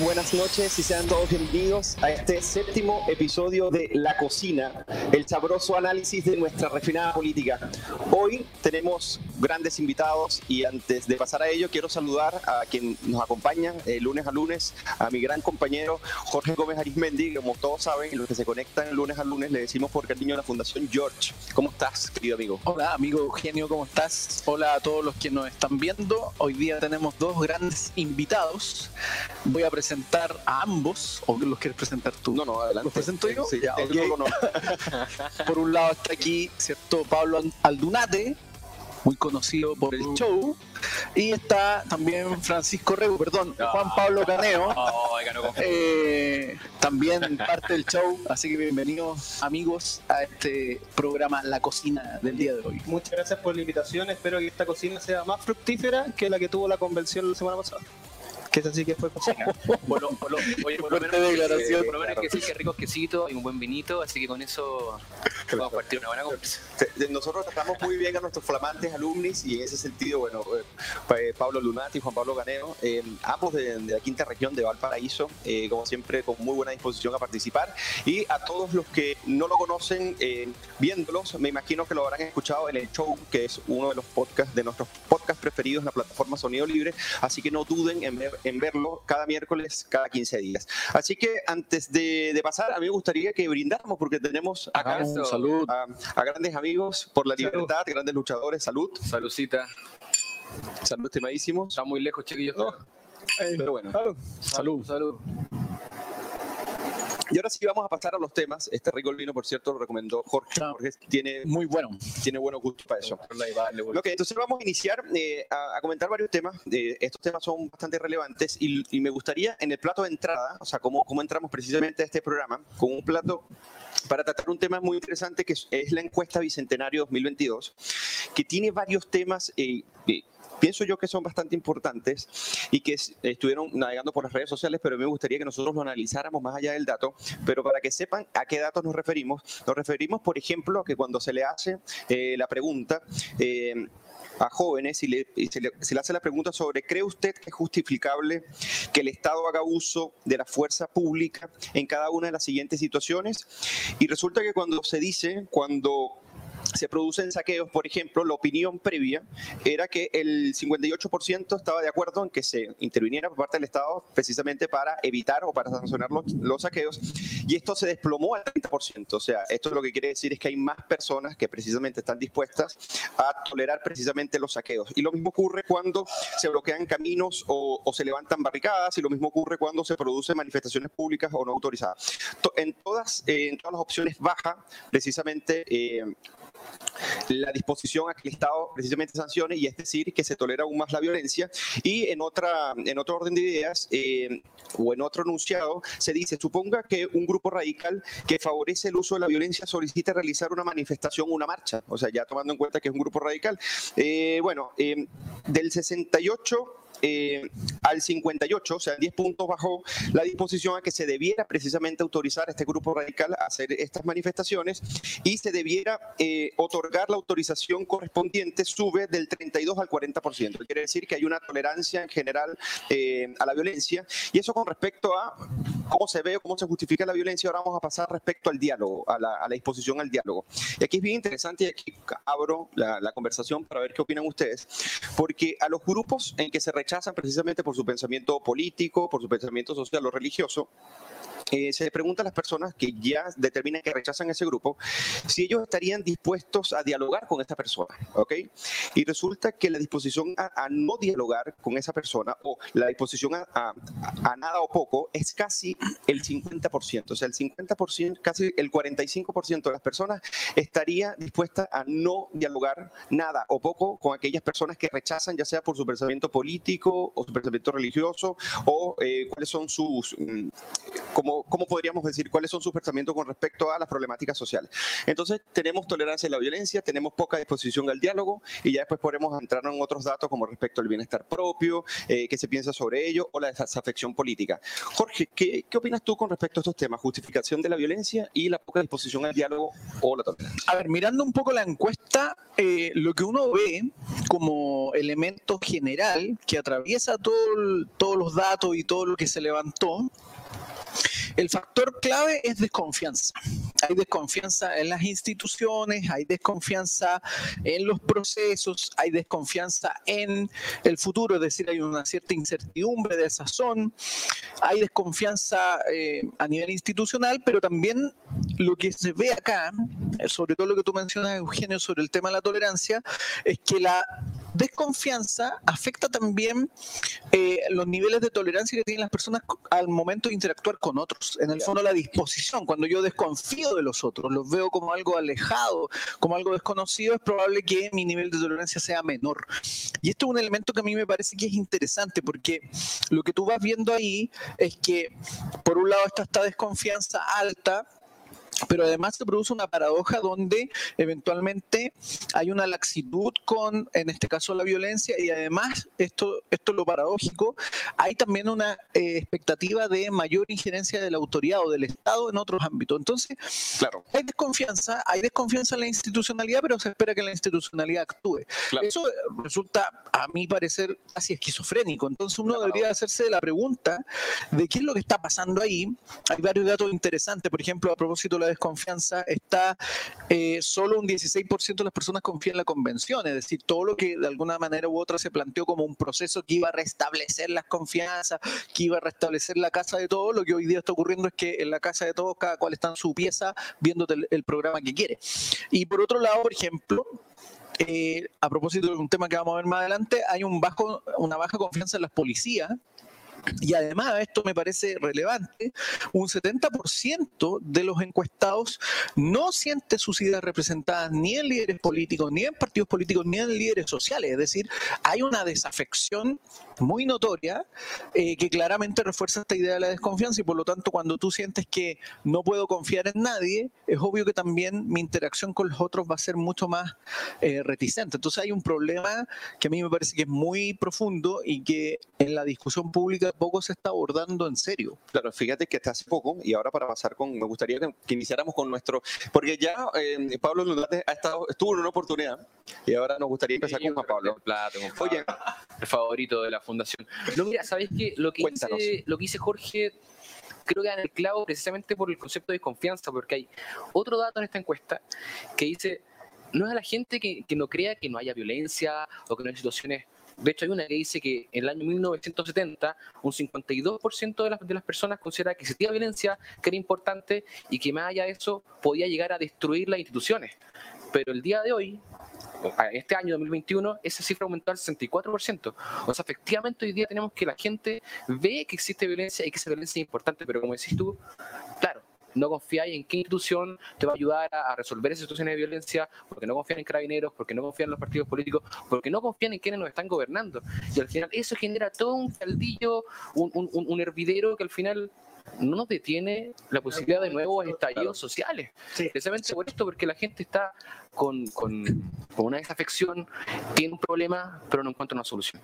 buenas noches y sean todos bienvenidos a este séptimo episodio de La Cocina, el sabroso análisis de nuestra refinada política. Hoy tenemos grandes invitados y antes de pasar a ello quiero saludar a quien nos acompaña eh, lunes a lunes, a mi gran compañero Jorge Gómez Arismendi, como todos saben, y los que se conectan lunes a lunes le decimos por cariño a la Fundación George. ¿Cómo estás, querido amigo? Hola, amigo Eugenio, ¿cómo estás? Hola a todos los que nos están viendo. Hoy día tenemos dos grandes invitados. Voy a presentar a ambos, o los quieres presentar tú. No, no, adelante. ¿Los presento yo? Sí, Ya, el ok. logo no. Por un lado está aquí, ¿cierto? Pablo Aldunate, muy conocido por el show. Y está también Francisco Rego, perdón, Juan Pablo Caneo. eh, también parte del show, así que bienvenidos amigos a este programa La Cocina del día de hoy. Muchas gracias por la invitación. Espero que esta cocina sea más fructífera que la que tuvo la convención la semana pasada. Que esa sí que fue cocina. Por lo, por lo- oye, por lo menos, declaración. eh, por lo menos que sí, que ricos quesitos y un buen vinito, así que con eso vamos a partir una buena conversa. Nosotros tratamos muy bien a nuestros flamantes alumnis y en ese sentido, bueno, eh, eh, Pablo Lunati y Juan Pablo Ganeo, eh, ambos de, de la quinta región de Valparaíso, eh, como siempre, con muy buena disposición a participar. Y a todos los que no lo conocen, eh, viéndolos, me imagino que lo habrán escuchado en el show, que es uno de los podcasts, de nuestros podcasts preferidos en la plataforma Sonido Libre, así que no duden en, ver- en verlo cada miércoles, cada 15 días. Así que antes de, de pasar, a mí me gustaría que brindáramos, porque tenemos acá eso. salud. a, a grandes amigos por la Salud. libertad, grandes luchadores, salud, Salucita. salud estimadísimos. Está muy lejos, chiquillos. No. Pero bueno, Salud. Salud. Salud. Y ahora sí vamos a pasar a los temas. Este rico vino, por cierto, lo recomendó Jorge. Jorge tiene, Muy bueno. tiene buenos gustos para eso. Vale, Ok, entonces vamos a iniciar eh, a, a comentar varios temas. Eh, estos temas son bastante relevantes y, y me gustaría en el plato de entrada, o sea, cómo, cómo entramos precisamente a este programa, con un plato para tratar un tema muy interesante que es, es la encuesta Bicentenario 2022, que tiene varios temas. eh, eh, Pienso yo que son bastante importantes y que es- estuvieron navegando por las redes sociales, pero me gustaría que nosotros lo analizáramos más allá del dato. Pero para que sepan a qué datos nos referimos, nos referimos, por ejemplo, a que cuando se le hace eh, la pregunta, eh, a jóvenes y, le, y se, le, se le hace la pregunta sobre, ¿cree usted que es justificable que el Estado haga uso de la fuerza pública en cada una de las siguientes situaciones? Y resulta que cuando se dice, cuando se producen saqueos, por ejemplo, la opinión previa era que el 58% estaba de acuerdo en que se interviniera por parte del Estado precisamente para evitar o para sancionar los, los saqueos y esto se desplomó al 30%. O sea, esto lo que quiere decir es que hay más personas que precisamente están dispuestas a tolerar precisamente los saqueos. Y lo mismo ocurre cuando se bloquean caminos o, se levantan barricadas y lo mismo ocurre cuando se producen manifestaciones públicas o no autorizadas. To- En todas, en todas las opciones baja precisamente eh, la disposición a que el Estado precisamente sancione y es decir que se tolera aún más la violencia. Y en otra en otro orden de ideas eh, o en otro enunciado se dice suponga que un grupo radical que favorece el uso de la violencia solicita realizar una manifestación una marcha o sea ya tomando en cuenta que es un grupo radical. Eh, bueno eh, del 68 eh, al 58, o sea, 10 puntos bajó la disposición a que se debiera precisamente autorizar a este grupo radical a hacer estas manifestaciones y se debiera eh, otorgar la autorización correspondiente, sube del 32 al 40%. Quiere decir que hay una tolerancia en general eh, a la violencia y eso con respecto a cómo se ve o cómo se justifica la violencia. Ahora vamos a pasar respecto al diálogo, a la, a disposición al diálogo. Y aquí es bien interesante y aquí abro la conversación para ver qué opinan ustedes, porque a los grupos en que se rechazan precisamente por su pensamiento político, por su pensamiento social o religioso, eh, se le pregunta a las personas que ya determinan que rechazan ese grupo si ellos estarían dispuestos a dialogar con esta persona, ¿ok? Y resulta que la disposición a, no dialogar con esa persona o la disposición a, a- a nada o poco es casi el 50%, o sea, el 50%, casi el 45% de las personas estaría dispuesta a no dialogar nada o poco con aquellas personas que rechazan, ya sea por su pensamiento político o su pensamiento religioso o eh, cuáles son sus, mm, como cómo, podríamos decir cuáles son sus pensamientos con respecto a las problemáticas sociales. Entonces, tenemos tolerancia a la violencia, tenemos poca disposición al diálogo y ya después podemos entrar en otros datos como respecto al bienestar propio, eh, qué se piensa sobre ello o la desafección política. Jorge, ¿qué, ¿qué opinas tú con respecto a estos temas? Justificación de la violencia y la poca disposición al diálogo o la tolerancia. A ver, mirando un poco la encuesta, eh, lo que uno ve como elemento general que atraviesa todo todos los datos y todo lo que se levantó, el factor clave es desconfianza. Hay desconfianza en las instituciones, hay desconfianza en los procesos, hay desconfianza en el futuro, es decir, hay una cierta incertidumbre de sazón, hay desconfianza eh, a nivel institucional, pero también lo que se ve acá, sobre todo lo que tú mencionas, Eugenio, sobre el tema de la tolerancia, es que la desconfianza afecta también eh, los niveles de tolerancia que tienen las personas al momento de interactuar con otros. En el fondo, la disposición, cuando yo desconfío de los otros, los veo como algo alejado, como algo desconocido, es probable que mi nivel de tolerancia sea menor. Y esto es un elemento que a mí me parece que es interesante, porque lo que tú vas viendo ahí es que, por un lado, está esta desconfianza alta, pero además se produce una paradoja donde eventualmente hay una laxitud con, en este caso, la violencia y además, esto, esto es lo paradójico, hay también una eh, expectativa de mayor injerencia de la autoridad o del Estado en otros ámbitos. Entonces, Claro. hay desconfianza, hay desconfianza en la institucionalidad, pero se espera que la institucionalidad actúe. Claro. Eso resulta, a mi parecer, casi esquizofrénico. Entonces uno debería hacerse la pregunta de qué es lo que está pasando ahí. Hay varios datos interesantes. Por ejemplo, a propósito de la desconfianza, está eh, solo un 16% de las personas confían en la convención. Es decir, todo lo que de alguna manera u otra se planteó como un proceso que iba a restablecer las confianzas, que iba a restablecer la casa de todos, lo que hoy día está ocurriendo es que en la casa de todos cada cual está en su pieza viéndote el, el programa que quiere. Y por otro lado, por ejemplo, eh, a propósito de un tema que vamos a ver más adelante, hay un bajo, una baja confianza en las policías. Y además, esto me parece relevante, un 70% de los encuestados no siente sus ideas representadas ni en líderes políticos, ni en partidos políticos, ni en líderes sociales. Es decir, hay una desafección muy notoria eh, que claramente refuerza esta idea de la desconfianza y por lo tanto cuando tú sientes que no puedo confiar en nadie, es obvio que también mi interacción con los otros va a ser mucho más eh, reticente. Entonces hay un problema que a mí me parece que es muy profundo y que en la discusión pública poco se está abordando en serio. Claro, fíjate que hasta hace poco, y ahora para pasar con, me gustaría que, que iniciáramos con nuestro, porque ya eh, Pablo Lunate ha estado, estuvo en una oportunidad, y ahora nos gustaría empezar con Juan Pablo. El plato, con Oye, Pablo, el favorito de la fundación. No, mira, ¿sabes qué? Lo que, Cuéntanos. dice, lo que dice Jorge creo que da en el clavo precisamente por el concepto de desconfianza, porque hay otro dato en esta encuesta que dice, no es a la gente que, que no crea que no haya violencia o que no hay situaciones... De hecho, hay una que dice que en el año 1970 un 52% de las, de las personas considera que existía violencia, que era importante y que más allá de eso podía llegar a destruir las instituciones. Pero el día de hoy, este año 2021, esa cifra aumentó al 64%. O sea, efectivamente hoy día tenemos que la gente ve que existe violencia y que esa violencia es importante, pero como decís tú, no confiáis en qué institución te va a ayudar a, a resolver esas situaciones de violencia, porque no confían en carabineros, porque no confían en los partidos políticos, porque no confían en quienes nos están gobernando. Y al final eso genera todo un caldillo, un, un, un- un hervidero que al final no nos detiene la posibilidad de nuevos estallidos sociales. Precisamente por esto, porque la gente está con, con, con una desafección, tiene un problema, pero no encuentra una solución.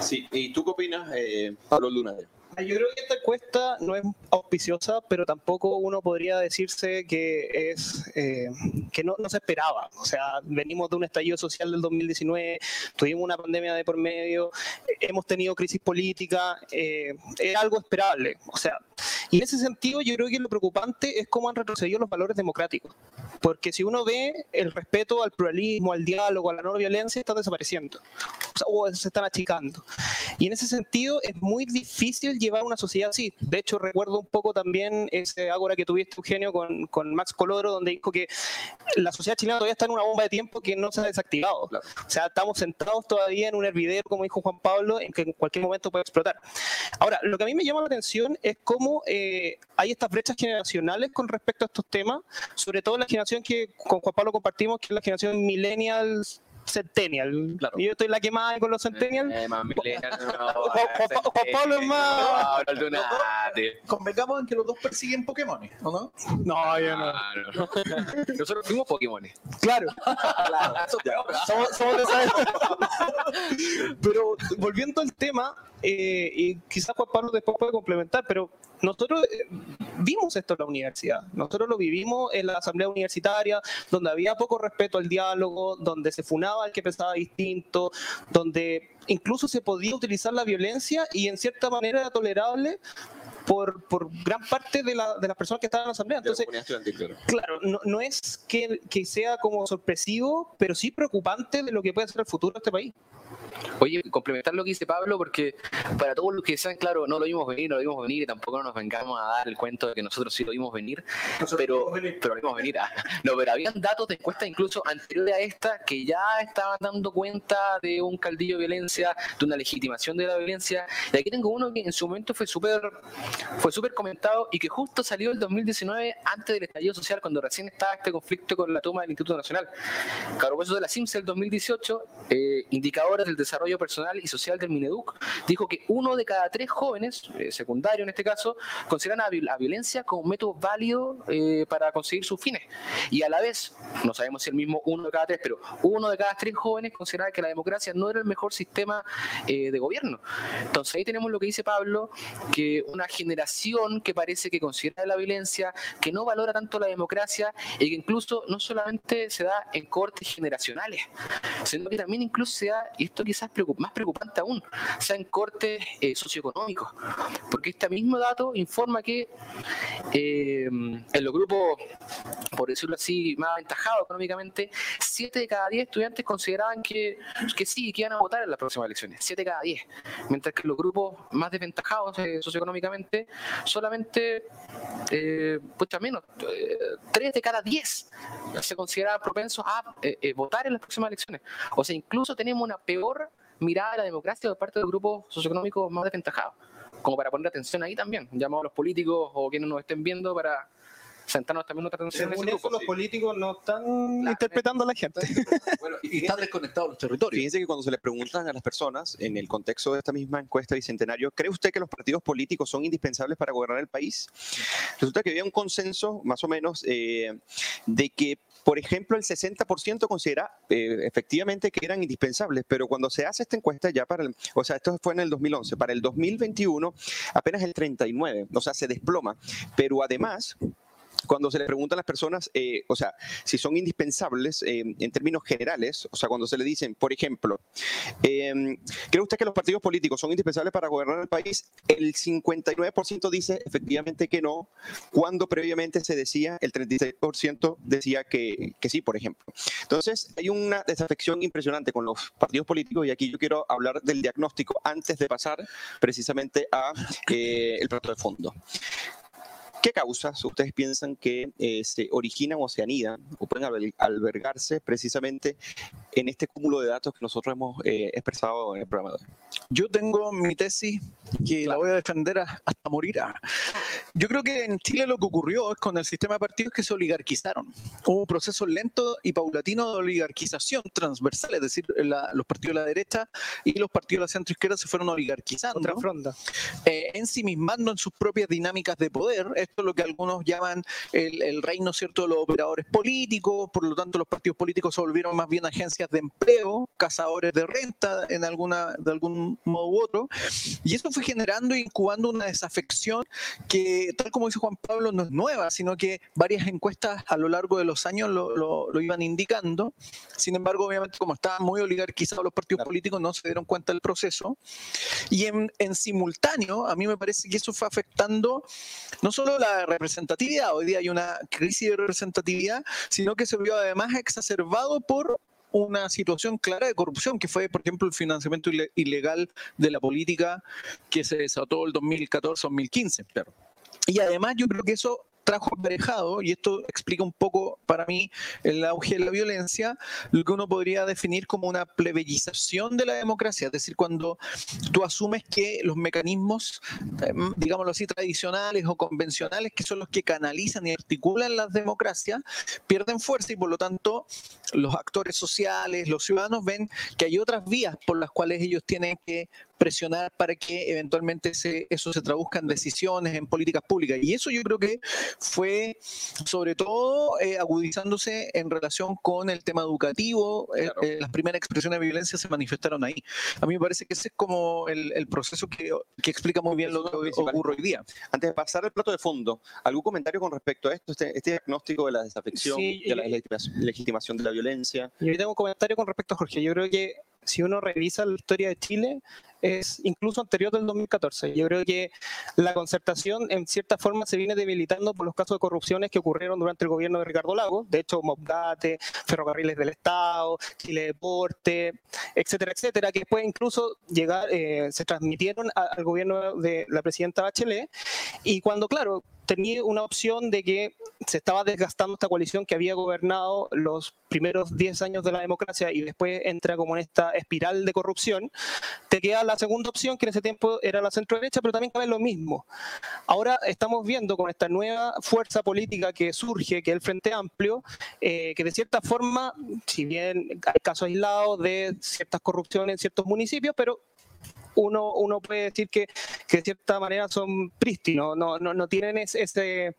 sí, ¿y tú qué opinas, eh, Pablo Lunate? Yo creo que esta encuesta no es auspiciosa, pero tampoco uno podría decirse que es eh, que no, se esperaba. O sea, venimos de un estallido social del 2019, tuvimos una pandemia de por medio, hemos tenido crisis política, eh, es algo esperable. O sea, y en ese sentido yo creo que lo preocupante es cómo han retrocedido los valores democráticos. Porque si uno ve el respeto al pluralismo, al diálogo, a la no violencia, está desapareciendo. O, sea, o se están achicando. Y en ese sentido es muy difícil llevar una sociedad así. De hecho, recuerdo un poco también ese ágora que tuviste, Eugenio, con, con Max Colodro, donde dijo que la sociedad chilena todavía está en una bomba de tiempo que no se ha desactivado. Claro. O sea, estamos sentados todavía en un hervidero, como dijo Juan Pablo, en que en cualquier momento puede explotar. Ahora, lo que a mí me llama la atención es cómo eh, hay estas brechas generacionales con respecto a estos temas, sobre todo la generación que con Juan Pablo compartimos, que es la generación millennials, centennial. Y yo estoy la quemada con los centennial. Eh, más millennial, no, Juan Pablo es más. Aldunate. Convengamos en que los dos persiguen Pokémon, ¿o no? No, yo no. Ah, no. Nosotros fuimos Pokémon. Claro. somos, somos de esa Pero volviendo al tema, eh, y quizás Juan Pablo después puede complementar, pero nosotros eh, vimos esto en la universidad, nosotros lo vivimos en la asamblea universitaria, donde había poco respeto al diálogo, donde se funaba al que pensaba distinto, donde incluso se podía utilizar la violencia y en cierta manera era tolerable por, por gran parte de, la, de, las personas que estaban en la asamblea. Entonces, claro, no, no es que, que, sea como sorpresivo, pero sí preocupante de lo que puede ser el futuro de este país. Oye, complementar lo que dice Pablo, porque para todos los que sean, claro, no lo vimos venir, no lo vimos venir, y tampoco nos vengamos a dar el cuento de que nosotros sí lo vimos venir, pero, pero lo vimos venir. Ah, no, pero habían datos de encuestas incluso anteriores a esta que ya estaban dando cuenta de un caldillo de violencia, de una legitimación de la violencia. Y aquí tengo uno que en su momento fue súper fue súper comentado y que justo salió el 2019 antes del estallido social, cuando recién estaba este conflicto con la toma del Instituto Nacional. Caro eso de la CIMSE del 2018, eh, indicadores del desarrollo personal y social del Mineduc, dijo que uno de cada tres jóvenes, eh, secundario en este caso, consideran a la violencia como un método válido eh, para conseguir sus fines. Y a la vez, no sabemos si el mismo uno de cada tres, pero uno de cada tres jóvenes consideraba que la democracia no era el mejor sistema eh, de gobierno. Entonces ahí tenemos lo que dice Pablo, que una generación que parece que considera la violencia, que no valora tanto la democracia y que incluso no solamente se da en cortes generacionales, sino que también incluso se da, y esto quizás más preocupante aún, sean cortes eh, socioeconómicos, porque este mismo dato informa que eh, en los grupos, por decirlo así, más aventajados económicamente, 7 de cada 10 estudiantes consideraban que, que sí, que iban a votar en las próximas elecciones, 7 de cada 10, mientras que los grupos más desventajados eh, socioeconómicamente, solamente, pues menos, 3 de cada 10 se consideraban propensos a votar en las próximas elecciones. O sea, incluso tenemos una peor mirada a la democracia por parte de los grupos socioeconómicos más desventajados. Como para poner atención ahí también. Llamamos a los políticos o quienes nos estén viendo para sentarnos también otra atención. en eso, los políticos no están interpretando a la gente. Bueno, y están desconectados los territorios. Fíjense que cuando se le preguntan a las personas, en el contexto de esta misma encuesta bicentenario, ¿cree usted que los partidos políticos son indispensables para gobernar el país? Resulta que había un consenso, más o menos, eh, de que por ejemplo, el 60% considera eh, efectivamente que eran indispensables, pero cuando se hace esta encuesta ya para el, o sea, esto fue en el 2011, para el 2021 apenas el 39, o sea, se desploma, pero además cuando se le pregunta a las personas, eh, o sea, si son indispensables eh, en términos generales, o sea, cuando se le dicen, por ejemplo, eh, ¿cree usted que los partidos políticos son indispensables para gobernar el país? El 59% dice efectivamente que no, cuando previamente se decía, el 36% decía que, que sí, por ejemplo. Entonces, hay una desafección impresionante con los partidos políticos y aquí yo quiero hablar del diagnóstico antes de pasar precisamente a el plato de fondo. ¿Qué causas ustedes piensan que eh, se originan o se anidan o pueden albergarse precisamente en este cúmulo de datos que nosotros hemos eh, expresado en el programa de hoy? Yo tengo mi tesis que la voy a defender hasta morir. Yo creo que en Chile lo que ocurrió es con el sistema de partidos que se oligarquizaron. Hubo un proceso lento y paulatino de oligarquización transversal, es decir, los partidos de la derecha y los partidos de la centro izquierda se fueron oligarquizando. Otra fronda. Eh, ensimismando en sus propias dinámicas de poder esto es lo que algunos llaman el, reino cierto de los operadores políticos, por lo tanto los partidos políticos se volvieron más bien agencias de empleo, cazadores de renta en alguna, de algún modo u otro, y eso fue generando e incubando una desafección que, tal como dice Juan Pablo, no es nueva, sino que varias encuestas a lo largo de los años lo, lo, iban indicando. Sin embargo, obviamente, como estaban muy oligarquizados los partidos políticos, no se dieron cuenta del proceso. Y en, en simultáneo, a mí me parece que eso fue afectando no solo la representatividad, hoy día hay una crisis de representatividad, sino que se vio además exacerbado por una situación clara de corrupción, que fue, por ejemplo, el financiamiento ilegal de la política que se desató el 2014-2015. Y además yo creo que eso trajo aparejado, y esto explica un poco para mí el auge de la violencia, lo que uno podría definir como una plebeyización de la democracia, es decir, cuando tú asumes que los mecanismos, eh, digámoslo así, tradicionales o convencionales, que son los que canalizan y articulan las democracias, pierden fuerza y por lo tanto los actores sociales, los ciudadanos ven que hay otras vías por las cuales ellos tienen que presionar para que eventualmente eso se traduzca en decisiones, en políticas públicas. Y eso yo creo que fue sobre todo eh, agudizándose en relación con el tema educativo. Eh, eh, las primeras expresiones de violencia se manifestaron ahí. A mí me parece que ese es como el, proceso que, explica muy bien lo que ocurre hoy día. Antes de pasar al plato de fondo, ¿algún comentario con respecto a esto, este, este diagnóstico de la desafección, de la legitimación de la violencia? Yo tengo un comentario con respecto a Jorge. Yo creo que si uno revisa la historia de Chile, es incluso anterior del 2014. Yo creo que la concertación en cierta forma se viene debilitando por los casos de corrupciones que ocurrieron durante el gobierno de Ricardo Lagos, de hecho Mobgate, Ferrocarriles del Estado, Chile Deporte, etcétera, etcétera, que después incluso llegar, eh, se transmitieron al gobierno de la presidenta Bachelet y cuando, claro, tenía una opción de que se estaba desgastando esta coalición que había gobernado los primeros 10 años de la democracia y después entra como en esta espiral de corrupción, te queda la segunda opción que en ese tiempo era la centro derecha, pero también cabe lo mismo. Ahora estamos viendo con esta nueva fuerza política que surge, que es el Frente Amplio, eh, que de cierta forma, si bien hay casos aislados de ciertas corrupciones en ciertos municipios, pero uno, uno puede decir que, que de cierta manera son prístinos, no, no, no tienen ese,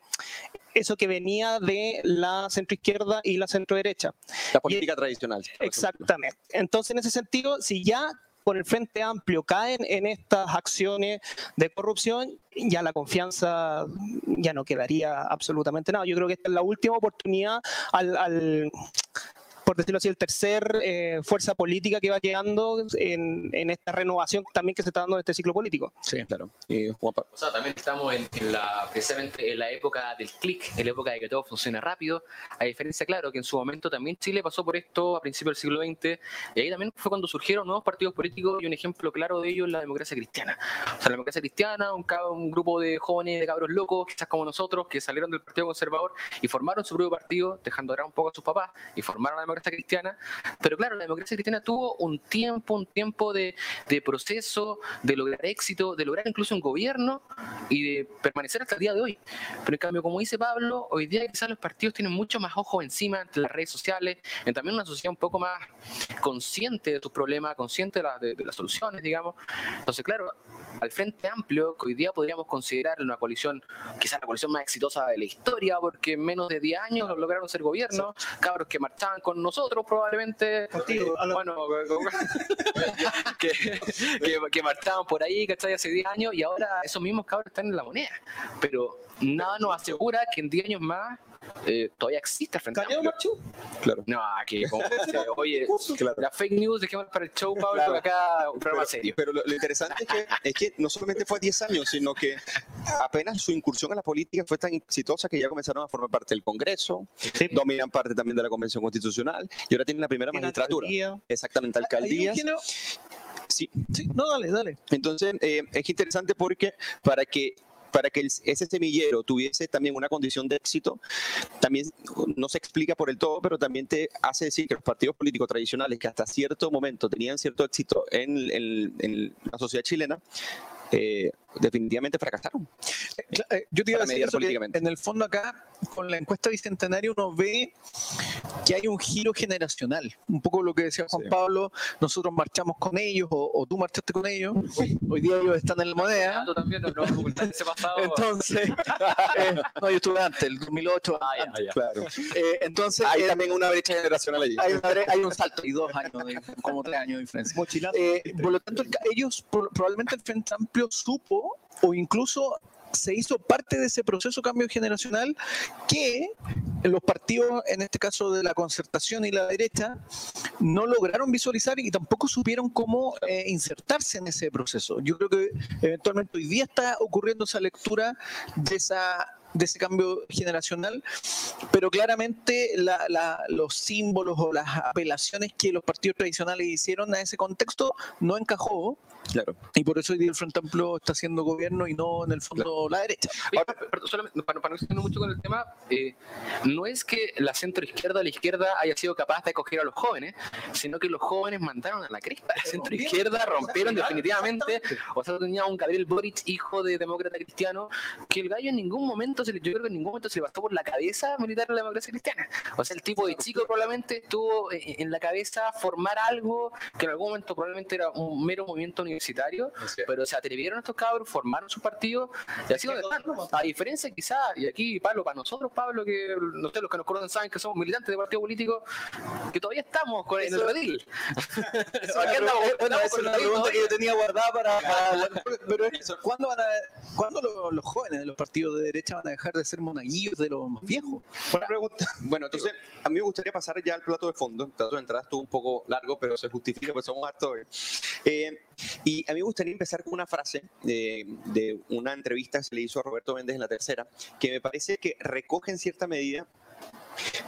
eso que venía de la centroizquierda y la centroderecha. La política tradicional. Exactamente. Entonces, en ese sentido, si ya por el Frente Amplio caen en estas acciones de corrupción, ya la confianza ya no quedaría absolutamente nada. Yo creo que esta es la última oportunidad al por decirlo así, el tercer eh, fuerza política que va quedando en, en, esta renovación también que se está dando en este ciclo político. Sí, claro. Y, o sea, también estamos en, la, precisamente en la época del clic, en la época de que todo funciona rápido. A diferencia, claro, que en su momento también Chile pasó por esto a principios del siglo XX, y ahí también fue cuando surgieron nuevos partidos políticos y un ejemplo claro de ello es la democracia cristiana. O sea, la democracia cristiana, un, un grupo de jóvenes, de cabros locos, quizás como nosotros, que salieron del Partido Conservador y formaron su propio partido, dejando atrás un poco a sus papás, y formaron la democracia cristiana, pero claro, la democracia cristiana tuvo un tiempo, un tiempo de, proceso, de lograr éxito, de lograr incluso un gobierno y de permanecer hasta el día de hoy. Pero en cambio, como dice Pablo, hoy día quizás los partidos tienen mucho más ojo encima de las redes sociales, en también una sociedad un poco más consciente de sus problemas, consciente de, de las soluciones, digamos. Entonces, claro, al Frente Amplio, que hoy día podríamos considerar una coalición, quizás la coalición más exitosa de la historia, porque en menos de 10 años lograron ser gobierno, cabros que marchaban con nosotros probablemente, Contigo, bueno, que, que, marchaban por ahí, ¿cachai? Hace 10 años y ahora esos mismos cabros están en la moneda. Pero nada nos asegura que en 10 años más eh, todavía existe el Frente Amplio. Claro. No, aquí, como, oye, la fake news, dejemos para el show, Pablo, claro. acá un programa serio. Pero lo, interesante es que, es que no solamente fue 10 años, sino que apenas su incursión en la política fue tan exitosa que ya comenzaron a formar parte del Congreso, dominan parte también de la Convención Constitucional y ahora tienen la primera magistratura. Exactamente, alcaldías. Sí. sí. No, dale, dale. Entonces, eh, es interesante porque para que para que ese semillero tuviese también una condición de éxito, también no se explica por el todo, pero también te hace decir que los partidos políticos tradicionales que hasta cierto momento tenían cierto éxito en, en la sociedad chilena, eh, definitivamente fracasaron. Eh, eh, yo te iba a decir en el fondo acá, con la encuesta bicentenaria, uno ve que hay un giro generacional. Un poco lo que decía Juan Pablo, nosotros marchamos con ellos o, tú marchaste con ellos. Hoy día ellos están en la moneda. Entonces, no, yo estuve antes, el 2008. Ah, claro. entonces, hay también una brecha generacional allí. Hay, un salto y dos años, como tres años de diferencia. por lo tanto, ellos, probablemente el Frente Amplio supo o incluso se hizo parte de ese proceso cambio generacional que los partidos, en este caso de la concertación y la derecha, no lograron visualizar y tampoco supieron cómo eh, insertarse en ese proceso. Yo creo que eventualmente hoy día está ocurriendo esa lectura de esa de ese cambio generacional, pero claramente los símbolos o las apelaciones que los partidos tradicionales hicieron a ese contexto no encajó. Claro. Y por eso hoy día el Frente Amplio está haciendo gobierno y no en el fondo la derecha. Ahora, solamente, para, no extender mucho con el tema, eh, no es que la centro izquierda o la izquierda haya sido capaz de acoger a los jóvenes, sino que los jóvenes mandaron a la crispa. La centro izquierda rompieron definitivamente. O sea, tenía un Gabriel Boric, hijo de demócrata cristiano, que el gallo en ningún momento, se le, yo creo que en ningún momento se le pasó por la cabeza militar la democracia cristiana. O sea, el tipo de chico probablemente tuvo en la cabeza formar algo que en algún momento probablemente era un mero movimiento universitario, pero se atrevieron estos cabros, formaron su partido y así donde están. A diferencia quizá, y aquí Pablo, para nosotros, Pablo, que no sé, los que nos conocen saben que somos militantes de partido político, que todavía estamos con, en el redil. bueno, es una pregunta que yo tenía guardada para... pero eso, ¿cuándo, van a, ¿cuándo los, los jóvenes de los partidos de derecha van a dejar de ser monaguillos de los más viejos? Buena pregunta. Bueno, entonces, a mí me gustaría pasar ya al plato de fondo. El plato de entrada estuvo un poco largo, pero se justifica, pues somos actores. Eh, y a mí me gustaría empezar con una frase de, una entrevista que se le hizo a Roberto Méndez en la tercera, que me parece que recoge en cierta medida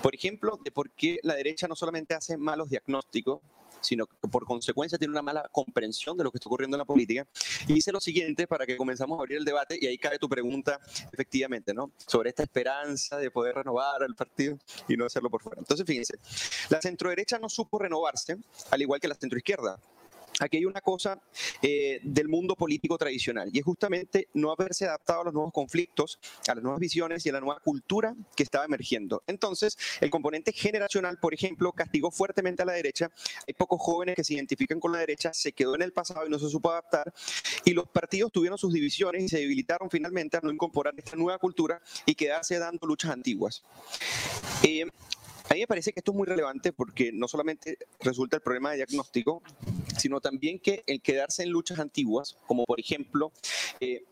por ejemplo, de por qué la derecha no solamente hace malos diagnósticos, sino que por consecuencia tiene una mala comprensión de lo que está ocurriendo en la política. Y dice lo siguiente para que comenzamos a abrir el debate y ahí cae tu pregunta, efectivamente, ¿no? Sobre esta esperanza de poder renovar al partido y no hacerlo por fuera. Entonces, fíjense, la centroderecha no supo renovarse, al igual que la centroizquierda aquí hay una cosa eh, del mundo político tradicional y es justamente no haberse adaptado a los nuevos conflictos, a las nuevas visiones y a la nueva cultura que estaba emergiendo. Entonces, el componente generacional, por ejemplo, castigó fuertemente a la derecha. Hay pocos jóvenes que se identifican con la derecha, se quedó en el pasado y no se supo adaptar y los partidos tuvieron sus divisiones y se debilitaron finalmente a no incorporar esta nueva cultura y quedarse dando luchas antiguas. Eh, a mí me parece que esto es muy relevante porque no solamente resulta el problema de diagnóstico, sino también que el quedarse en luchas antiguas, como por ejemplo eh,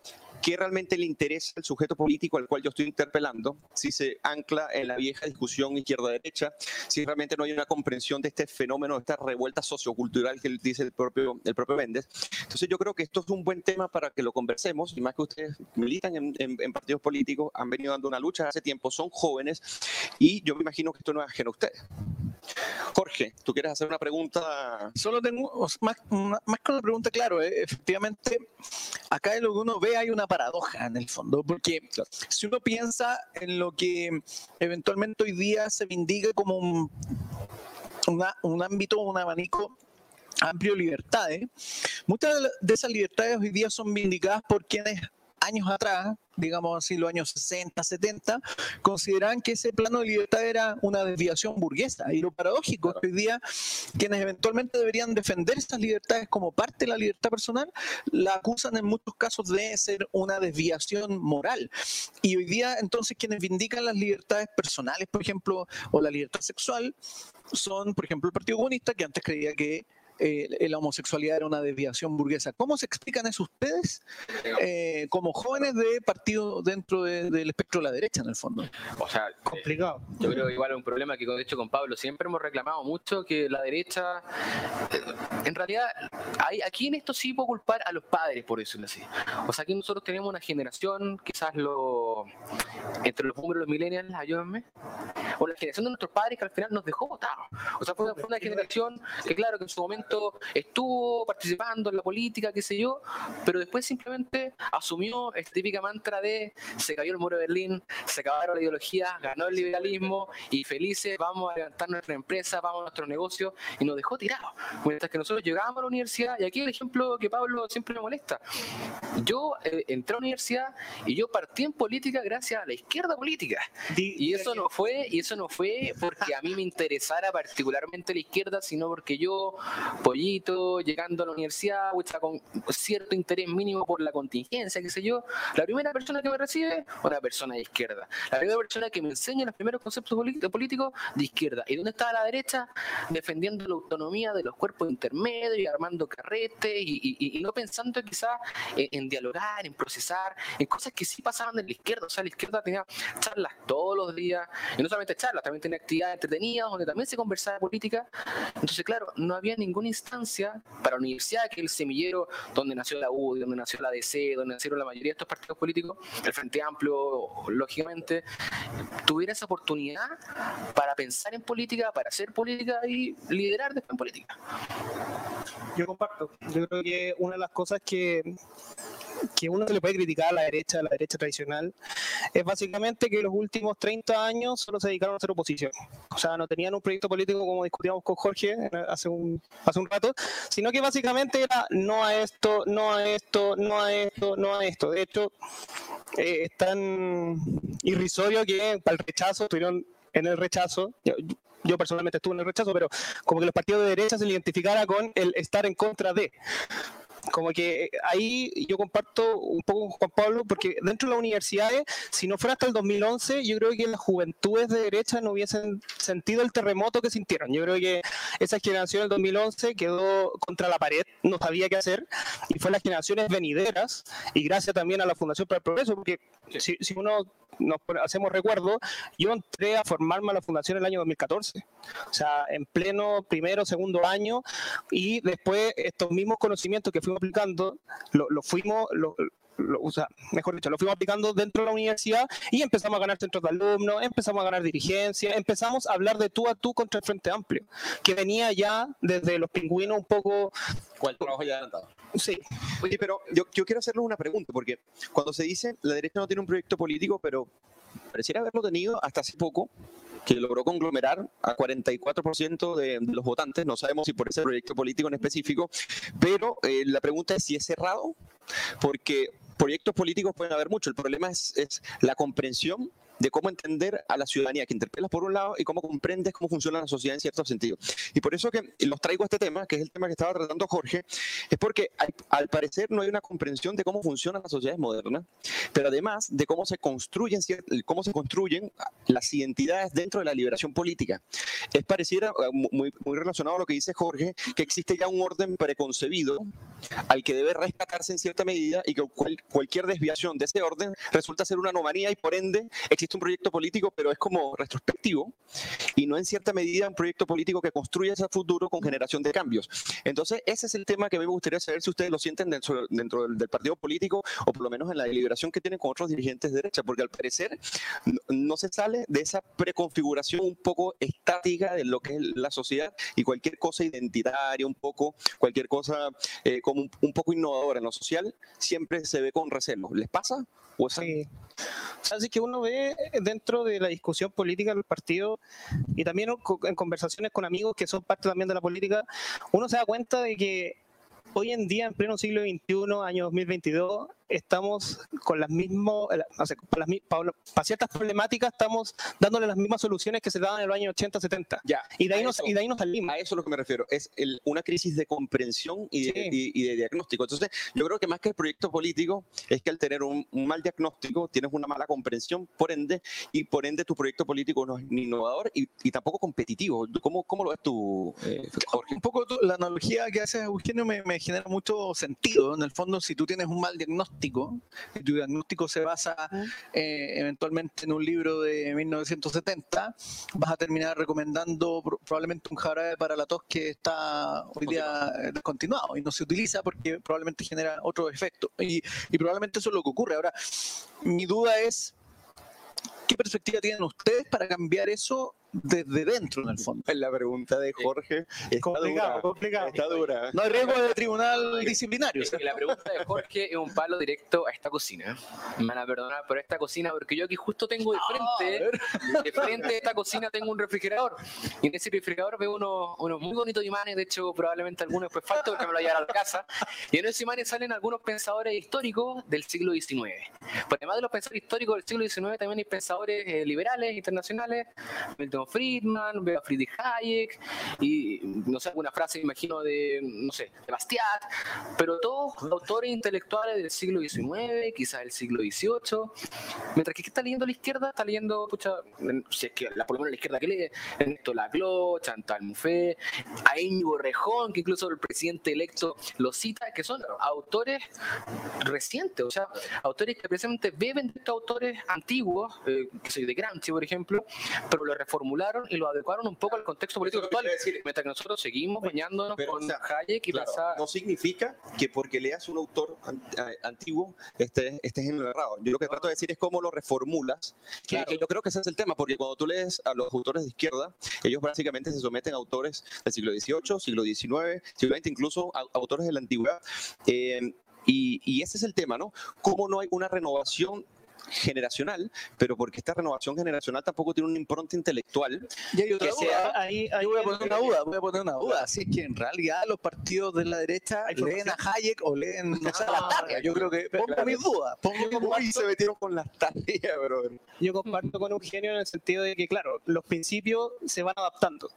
qué realmente le interesa al sujeto político al cual yo estoy interpelando, si se ancla en la vieja discusión izquierda-derecha, si realmente no hay una comprensión de este fenómeno, de esta revuelta sociocultural que dice el propio, el propio Méndez. Entonces yo creo que esto es un buen tema para que lo conversemos, y más que ustedes militan en, en partidos políticos, han venido dando una lucha hace tiempo, son jóvenes, y yo me imagino que esto no es ajeno a ustedes. Jorge, ¿tú quieres hacer una pregunta? Solo tengo, más, más que una pregunta, claro, eh, efectivamente, acá en lo que uno ve hay una paradoja en el fondo, porque si uno piensa en lo que eventualmente hoy día se vindica como un, un ámbito, un abanico amplio de libertades, muchas de esas libertades hoy día son vindicadas por quienes años atrás, digamos así, los años 60, 70, consideraban que ese plano de libertad era una desviación burguesa. Y lo paradójico es que hoy día quienes eventualmente deberían defender estas libertades como parte de la libertad personal, la acusan en muchos casos de ser una desviación moral. Y hoy día entonces quienes vindican las libertades personales, por ejemplo, o la libertad sexual, son, por ejemplo, el Partido Comunista, que antes creía que eh, la homosexualidad era una desviación burguesa. ¿Cómo se explican eso ustedes eh, como jóvenes de partido dentro del espectro de la derecha, en el fondo? O sea, complicado. yo creo que igual es un problema que, de hecho, con Pablo siempre hemos reclamado mucho que la derecha, eh, en realidad, hay, aquí en esto sí puedo culpar a los padres, por decirlo así. O sea, aquí nosotros tenemos una generación, quizás lo, entre los boomers y los millennials, ayúdenme, o la generación de nuestros padres que al final nos dejó votados. O sea, fue una generación que, claro, que en su momento estuvo participando en la política, qué sé yo, pero después simplemente asumió esta típica mantra de se cayó el muro de Berlín, se acabaron la ideología, ganó el liberalismo y felices vamos a levantar nuestra empresa, vamos a nuestro negocio y nos dejó tirados. Mientras que nosotros llegábamos a la universidad, y aquí el ejemplo que Pablo siempre me molesta, yo eh, entré a la universidad y yo partí en política gracias a la izquierda política. Y eso no fue, y eso no fue porque a mí me interesara particularmente la izquierda, sino porque yo pollito, llegando a la universidad, con cierto interés mínimo por la contingencia, qué sé yo. La primera persona que me recibe, una persona de izquierda. La primera persona que me enseña los primeros conceptos políticos, de izquierda. ¿Y dónde estaba la derecha? Defendiendo la autonomía de los cuerpos intermedios y armando carretes y, no pensando quizás en, dialogar, en procesar, en cosas que sí pasaban en la izquierda. O sea, la izquierda tenía charlas todos los días, y no solamente charlas, también tenía actividades entretenidas donde también se conversaba política. Entonces, claro, no había ninguna instancia para la universidad, que es el semillero donde nació la U, donde nació la DC, donde nacieron la mayoría de estos partidos políticos, el Frente Amplio, lógicamente, tuviera esa oportunidad para pensar en política, para hacer política y liderar después en política. Yo comparto. Yo creo que una de las cosas que que uno se le puede criticar a la derecha, a la derecha tradicional, es básicamente que los últimos 30 años solo se dedicaron a hacer oposición. O sea, no tenían un proyecto político como discutíamos con Jorge hace un, hace un rato, sino que básicamente era no a esto, no a esto, no a esto, no a esto. De hecho, eh, es tan irrisorio que para el rechazo estuvieron en el rechazo. Yo, yo personalmente estuve en el rechazo, pero como que los partidos de derecha se identificara con el estar en contra de como que eh, ahí yo comparto un poco con Juan Pablo, porque dentro de las universidades, si no fuera hasta el 2011, yo creo que las juventudes de derecha no hubiesen sentido el terremoto que sintieron. Yo creo que esa generación del 2011 quedó contra la pared, no sabía qué hacer, y fue las generaciones venideras, y gracias también a la Fundación para el Progreso, porque si, si uno nos hacemos recuerdo, yo entré a formarme a la fundación en el año 2014, o sea, en pleno primero, segundo año, y después estos mismos conocimientos que fuimos aplicando, lo, lo fuimos, lo, o sea, mejor dicho, lo fuimos aplicando dentro de la universidad y empezamos a ganar centros de alumnos, empezamos a ganar dirigencia, empezamos a hablar de tú a tú contra el Frente Amplio, que venía ya desde los pingüinos un poco... ¿Cuál trabajo ya adelantado? Sí. Oye, pero yo, yo quiero hacerles una pregunta, porque cuando se dice la derecha no tiene un proyecto político, pero pareciera haberlo tenido hasta hace poco, que logró conglomerar a 44% de, los votantes, no sabemos si por ese proyecto político en específico, pero eh, la pregunta es si es cerrado, porque proyectos políticos pueden haber mucho, el problema es la comprensión de cómo entender a la ciudadanía que interpelas por un lado y cómo comprendes cómo funciona la sociedad en cierto sentido. Y por eso que los traigo a este tema, que es el tema que estaba tratando Jorge, es porque al parecer no hay una comprensión de cómo funcionan las sociedades modernas, pero además de cómo se construyen, cómo se construyen las identidades dentro de la liberación política. Es pareciera eh, muy, muy relacionado a lo que dice Jorge, que existe ya un orden preconcebido al que debe rescatarse en cierta medida y que cualquier desviación de ese orden resulta ser una anomalía y por ende existe un proyecto político, pero es como retrospectivo y no en cierta medida un proyecto político que construye ese futuro con generación de cambios. Entonces, ese es el tema que me gustaría saber si ustedes lo sienten dentro, dentro del, partido político o por lo menos en la deliberación que tienen con otros dirigentes de derecha, porque al parecer no, se sale de esa preconfiguración un poco estática de lo que es la sociedad y cualquier cosa identitaria, un poco, cualquier cosa eh, como un, poco innovadora en lo social, siempre se ve con recelo. ¿Les pasa? ¿O sí. Así que uno ve dentro de la discusión política del partido y también en conversaciones con amigos que son parte también de la política, uno se da cuenta de que hoy en día, en pleno siglo XXI, año 2022, estamos con las mismas, para, ciertas problemáticas estamos dándole las mismas soluciones que se daban en el año 80, 70. Ya, y, de ahí nos, y de ahí nos salimos. A eso es lo que me refiero, es una crisis de comprensión y de, diagnóstico. Entonces, yo creo que más que el proyecto político, es que al tener un, mal diagnóstico, tienes una mala comprensión, por ende, y por ende tu proyecto político no es ni innovador y, tampoco competitivo. ¿Cómo, ¿Cómo, lo ves tú, eh, Jorge? Un poco la analogía que hace Eugenio me, me genera mucho sentido. En el fondo, si tú tienes un mal diagnóstico, diagnóstico, tu diagnóstico se basa eh, eventualmente en un libro de 1970, vas a terminar recomendando probablemente un jarabe para la tos que está hoy día descontinuado y no se utiliza porque probablemente genera otro efecto. Y, y probablemente eso es lo que ocurre. Ahora, mi duda es, ¿qué perspectiva tienen ustedes para cambiar eso desde dentro, en el fondo. La pregunta de Jorge está complicado, dura. Está dura. No hay riesgo de tribunal disciplinario. la pregunta de Jorge es un palo directo a esta cocina. Me van a perdonar por esta cocina, porque yo aquí justo tengo de frente, de frente de esta cocina tengo un refrigerador. Y en ese refrigerador veo unos, unos muy bonitos imanes, de hecho probablemente algunos después falta porque me lo llevaré a la casa. Y en esos imanes salen algunos pensadores históricos del siglo XIX. Pero además de los pensadores históricos del siglo XIX, también hay pensadores eh, liberales, internacionales, Milton Milton Friedman, veo a Friedrich Hayek y no sé, alguna frase, imagino, de, no sé, de Bastiat, pero todos autores intelectuales del siglo XIX, quizás del siglo XVIII, mientras que está leyendo la izquierda, está leyendo, pucha, si es que la, por lo menos la izquierda que lee, Ernesto Laclau, Chantal Mouffe, a Íñigo Rejón, que incluso el presidente electo lo cita, que son autores recientes, o sea, autores que precisamente beben de estos autores antiguos, eh, que soy de Gramsci, por ejemplo, pero lo reformularon y lo adecuaron un poco al contexto político actual, mientras que nosotros seguimos bañándonos con Hayek y claro, No significa que porque leas un autor antiguo estés, estés en lo errado. Yo lo que trato de decir es cómo lo reformulas. Claro. yo creo que ese es el tema, porque cuando tú lees a los autores de izquierda, ellos básicamente se someten a autores del siglo XVIII, siglo XIX, siglo XX, incluso autores de la antigüedad. Eh, y, y, ese es el tema, ¿no? ¿Cómo no hay una renovación generacional, pero porque esta renovación generacional tampoco tiene una impronta intelectual. Y hay que sea, ahí, ahí, voy a poner una duda, voy a poner una duda. Así es que en realidad los partidos de la derecha leen a Hayek o leen no sé, la targa. Yo creo que pongo mis dudas. Pongo y se metieron con las tareas, bro. Yo comparto con Eugenio en el sentido de que, claro, los principios se van adaptando,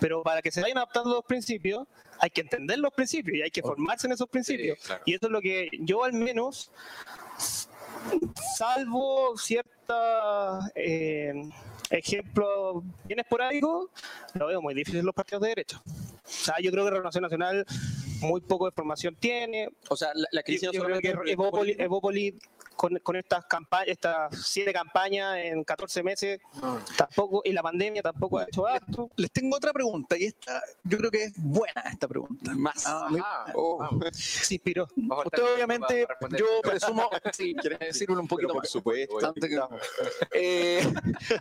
pero para que se vayan adaptando los principios, hay que entender los principios y hay que formarse en esos principios. Y eso es lo que yo al menos salvo cierta eh, ejemplo bien esporádico, lo veo muy difícil los partidos de derecha. O sea, yo creo que Renovación Nacional muy poco de formación tiene. O sea, la, crisis yo, creo que Evópolis con, con estas campañas, estas siete campañas en 14 meses, ah. tampoco, y la pandemia tampoco ha hecho acto. Les tengo otra pregunta, y esta, yo creo que es buena esta pregunta. Más. Ah, oh. Se inspiró. Usted obviamente, yo presumo, sí, decirlo un poquito por supuesto. Eh,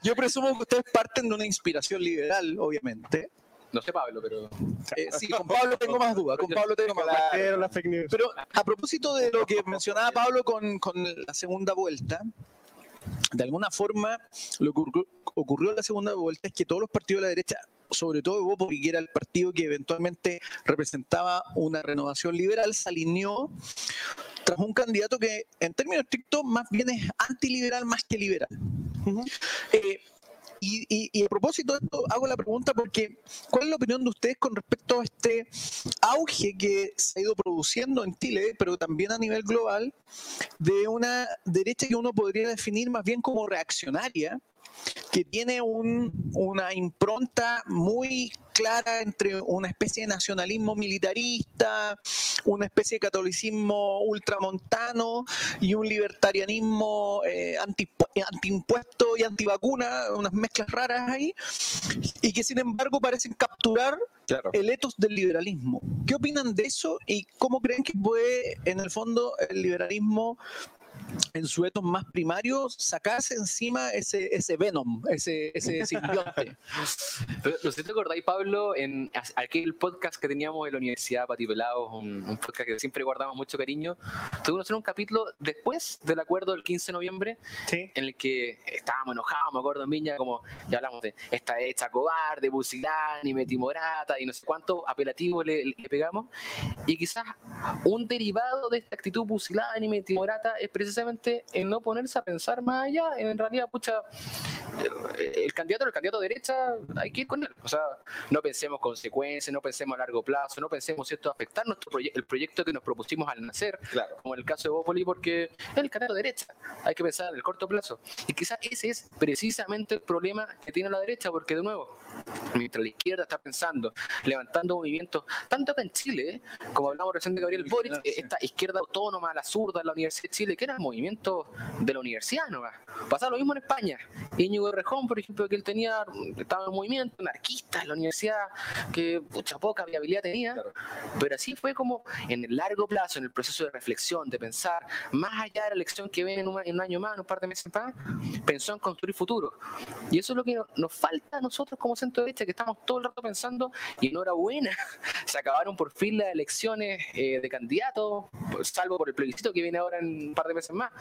yo presumo que ustedes parten de una inspiración liberal, obviamente. No sé Pablo, pero... Eh, sí, con Pablo tengo más dudas. Con Pablo tengo más dudas. Pero a propósito de lo que mencionaba Pablo con, con la segunda vuelta, de alguna forma lo que ocurrió en la segunda vuelta es que todos los partidos de la derecha, sobre todo Evo, porque era el partido que eventualmente representaba una renovación liberal, se alineó tras un candidato que en términos estrictos más bien es antiliberal más que liberal. Y, a propósito de esto, hago la pregunta porque, ¿cuál es la opinión de ustedes con respecto a este auge que se ha ido produciendo en Chile, pero también a nivel global, de una derecha que uno podría definir más bien como reaccionaria, que tiene una impronta muy clara entre una especie de nacionalismo militarista, una especie de catolicismo ultramontano y un libertarianismo eh, anti, antiimpuesto y antivacuna, unas mezclas raras ahí, y que sin embargo parecen capturar el etos del liberalismo. ¿Qué opinan de eso y cómo creen que puede, en el fondo, el liberalismo en su etos más primario, sacarse encima ese, ese venom, ese, ese simbionte. no sé si te acordáis, Pablo, en aquel podcast que teníamos en la Universidad Pati Pelados, un, podcast que siempre guardamos mucho cariño, tuvimos hacer un capítulo después del acuerdo del 15 de noviembre, en el que estábamos enojados, me acuerdo en Viña, como ya hablamos de esta hecha cobarde, pusilánime, timorata y no sé cuánto apelativo le, le, pegamos, y quizás un derivado de esta actitud pusilánime, timorata es precisamente en no ponerse a pensar más allá, en realidad, pucha, el candidato, el candidato de derecha, hay que ir con él. O sea, no pensemos consecuencias, no pensemos a largo plazo, no pensemos si esto va a afectar nuestro el proyecto que nos propusimos al nacer, claro. como en el caso de Bópoli, porque es el candidato de derecha. Hay que pensar en el corto plazo. Y quizás ese es precisamente el problema que tiene la derecha, porque de nuevo, mientras la izquierda está pensando, levantando movimientos, tanto acá en Chile, ¿eh? como hablamos recién de Gabriel Boric, esta izquierda autónoma, la zurda, la Universidad de Chile, que eran movimientos de la universidad ¿no? Pasaba lo mismo en España. Íñigo Rejón, por ejemplo, que él tenía, estaba en movimiento, anarquista en la universidad, que mucha poca viabilidad tenía, pero así fue como en el largo plazo, en el proceso de reflexión, de pensar, más allá de la elección que viene en un, año más, en un par de meses más, pensó en construir futuro. Y eso es lo que nos falta a nosotros como centro derecha, que estamos todo el rato pensando, y enhorabuena, se acabaron por fin las elecciones eh, de candidatos, salvo por el plebiscito que viene ahora en un par de meses más,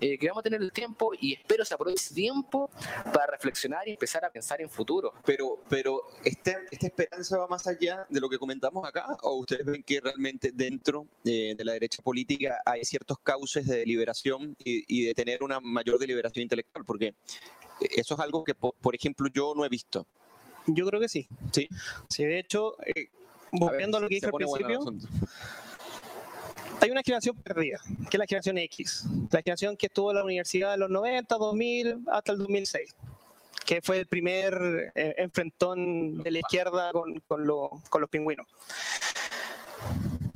eh, que vamos a tener el tiempo y espero se aproveche tiempo para reflexionar y empezar a pensar en futuro. Pero, pero este, ¿esta esperanza va más allá de lo que comentamos acá? ¿O ustedes ven que realmente dentro de, la derecha política hay ciertos cauces de deliberación y, y de tener una mayor deliberación intelectual? Porque eso es algo que, por ejemplo, yo no he visto. Yo creo que sí. Sí. Sí, de hecho, eh, volviendo a, lo que dije al principio, hay una generación perdida, que es la generación X, la generación que estuvo en la universidad de los 90, 2000 hasta el 2006 que fue el primer eh, enfrentón de la izquierda con, con, con los pingüinos.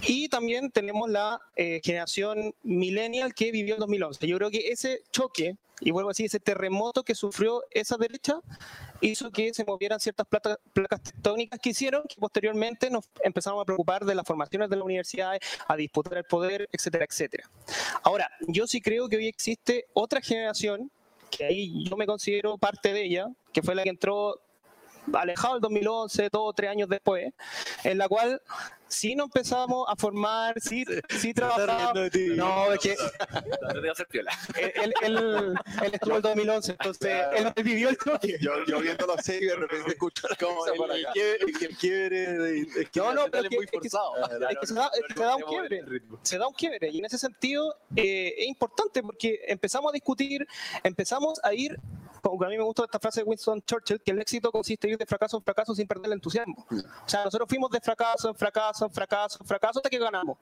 Y también tenemos la eh, generación millennial que vivió en 2011. Yo creo que ese choque, y vuelvo a decir, ese terremoto que sufrió esa derecha, hizo que se movieran ciertas placas, tectónicas que hicieron que posteriormente nos empezamos a preocupar de las formaciones de las universidades, a disputar el poder, etcétera, etcétera. Ahora, yo sí creo que hoy existe otra generación, que ahí yo me considero parte de ella, que fue la que entró alejado del 2011, dos o tres años después, en la cual sí nos empezamos a formar, sí, sí trabajamos. No, es que. Él, él, él, estuvo en el 2011, entonces él vivió el choque. Yo, yo viendo la serie de repente escucho como el, el quiebre. Es que no, no, pero es, muy forzado. Es que, se, da, se da un quiebre. Se da un quiebre. Y en ese sentido eh, es importante porque empezamos a discutir, empezamos a ir a mí me gusta esta frase de Winston Churchill, que el éxito consiste en ir de fracaso en fracaso sin perder el entusiasmo. O sea, nosotros fuimos de fracaso en fracaso, en fracaso, en fracaso, hasta que ganamos.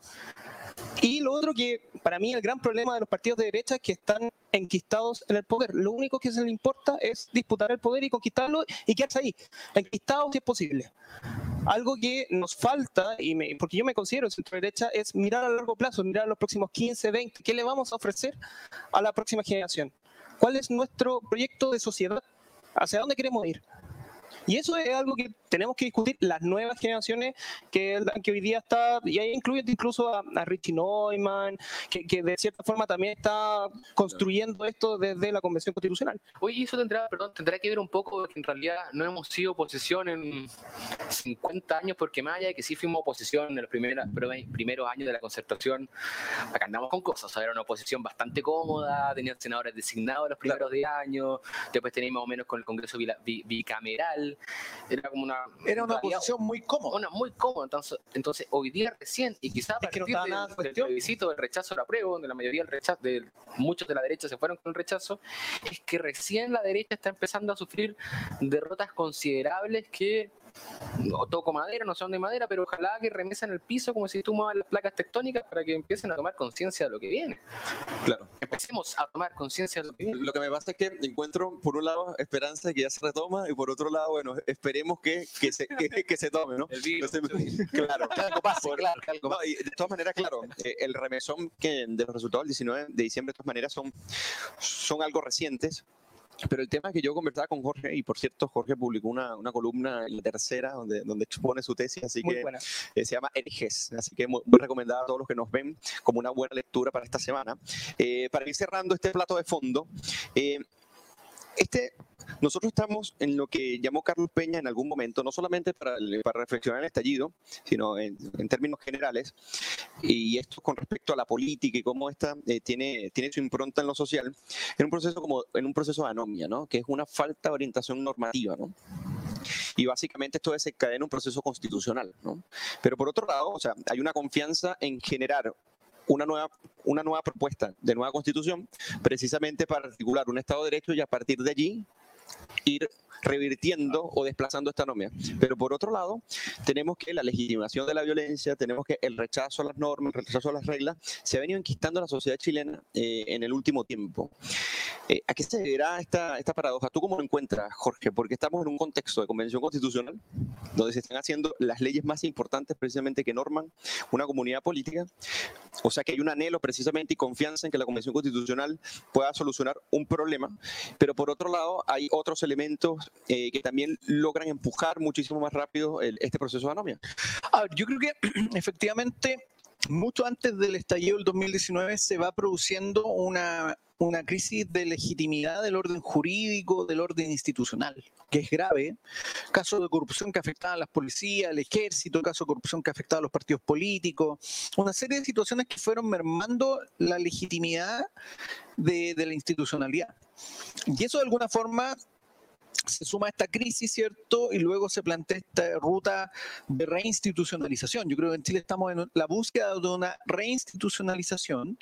Y lo otro que para mí el gran problema de los partidos de derecha es que están enquistados en el poder. Lo único que se les importa es disputar el poder y conquistarlo y quedarse ahí, enquistados si es posible. Algo que nos falta, y me, porque yo me considero centro derecha, es mirar a largo plazo, mirar a los próximos 15, 20, ¿qué le vamos a ofrecer a la próxima generación? ¿Cuál es nuestro proyecto de sociedad? ¿Hacia dónde queremos ir? Y eso es algo que tenemos que discutir las nuevas generaciones que, que hoy día está, y ahí incluye incluso a, Richie Neumann, que, que, de cierta forma también está construyendo esto desde la Convención Constitucional. Oye, eso tendrá, perdón, tendrá que ver un poco que en realidad no hemos sido oposición en 50 años, porque más allá de que sí fuimos oposición en los primeros, primeros años de la concertación, acá andamos con cosas, o era una oposición bastante cómoda, tenían senadores designados los primeros 10 años, después teníamos más o menos con el Congreso bicameral, era como una... Era una posición muy cómoda. Una muy cómoda, entonces, entonces hoy día recién, y quizás a partir del, del plebiscito, del rechazo al apruebo, donde la mayoría del rechazo, de muchos de la derecha se fueron con el rechazo, es que recién la derecha está empezando a sufrir derrotas considerables que no toco madera, no son de madera, pero ojalá que remesen el piso como si tú muevas las placas tectónicas para que empiecen a tomar conciencia de lo que viene. Claro. Empecemos a tomar conciencia de lo que viene. Lo que me pasa es que encuentro, por un lado, esperanza de que ya se retoma y por otro lado, bueno, esperemos que, que, se, que, se tome, ¿no? El virus, claro, algo pase, claro. No, y de todas maneras, claro, eh, el remesón que de los resultados del 19 de diciembre, de todas maneras, son, son algo recientes pero el tema que yo conversaba con Jorge, y por cierto, Jorge publicó una, una columna en la tercera donde, donde expone su tesis, así que eh, se llama Eriges, así que muy, muy, recomendada a todos los que nos ven como una buena lectura para esta semana. Eh, para ir cerrando este plato de fondo, eh, este nosotros estamos en lo que llamó Carlos Peña en algún momento, no solamente para, para reflexionar el estallido, sino en, términos generales, y esto con respecto a la política y cómo esta eh, tiene, tiene su impronta en lo social, en un proceso como en un proceso de anomia, ¿no? que es una falta de orientación normativa. ¿no? y básicamente esto desencadena un proceso constitucional, ¿no? Pero por otro lado, o sea, hay una confianza en generar una nueva, una nueva propuesta de nueva constitución, precisamente para articular un Estado de Derecho y a partir de allí ir revirtiendo o desplazando esta anomia. Pero por otro lado, tenemos que la legitimación de la violencia, tenemos que el rechazo a las normas, el rechazo a las reglas, se ha venido enquistando a la sociedad chilena eh, en el último tiempo. Eh, ¿A qué se deberá esta, esta paradoja? ¿Tú cómo lo encuentras, Jorge? Porque estamos en un contexto de convención constitucional donde se están haciendo las leyes más importantes precisamente que norman una comunidad política. O sea que hay un anhelo precisamente y confianza en que la convención constitucional pueda solucionar un problema, pero por otro lado hay otros elementos eh, que también logran empujar muchísimo más rápido este proceso de anomia. yo creo que efectivamente mucho antes del estallido del 2019 se va produciendo una, una crisis de legitimidad del orden jurídico, del orden institucional, que es grave. Caso de corrupción que afectaba a las policías, al ejército, caso de corrupción que afectaba a los partidos políticos, una serie de situaciones que fueron mermando la legitimidad de, de la institucionalidad. Y eso de alguna forma se suma esta crisis, ¿cierto? Y luego se plantea esta ruta de reinstitucionalización. Yo creo que en Chile estamos en la búsqueda de una reinstitucionalización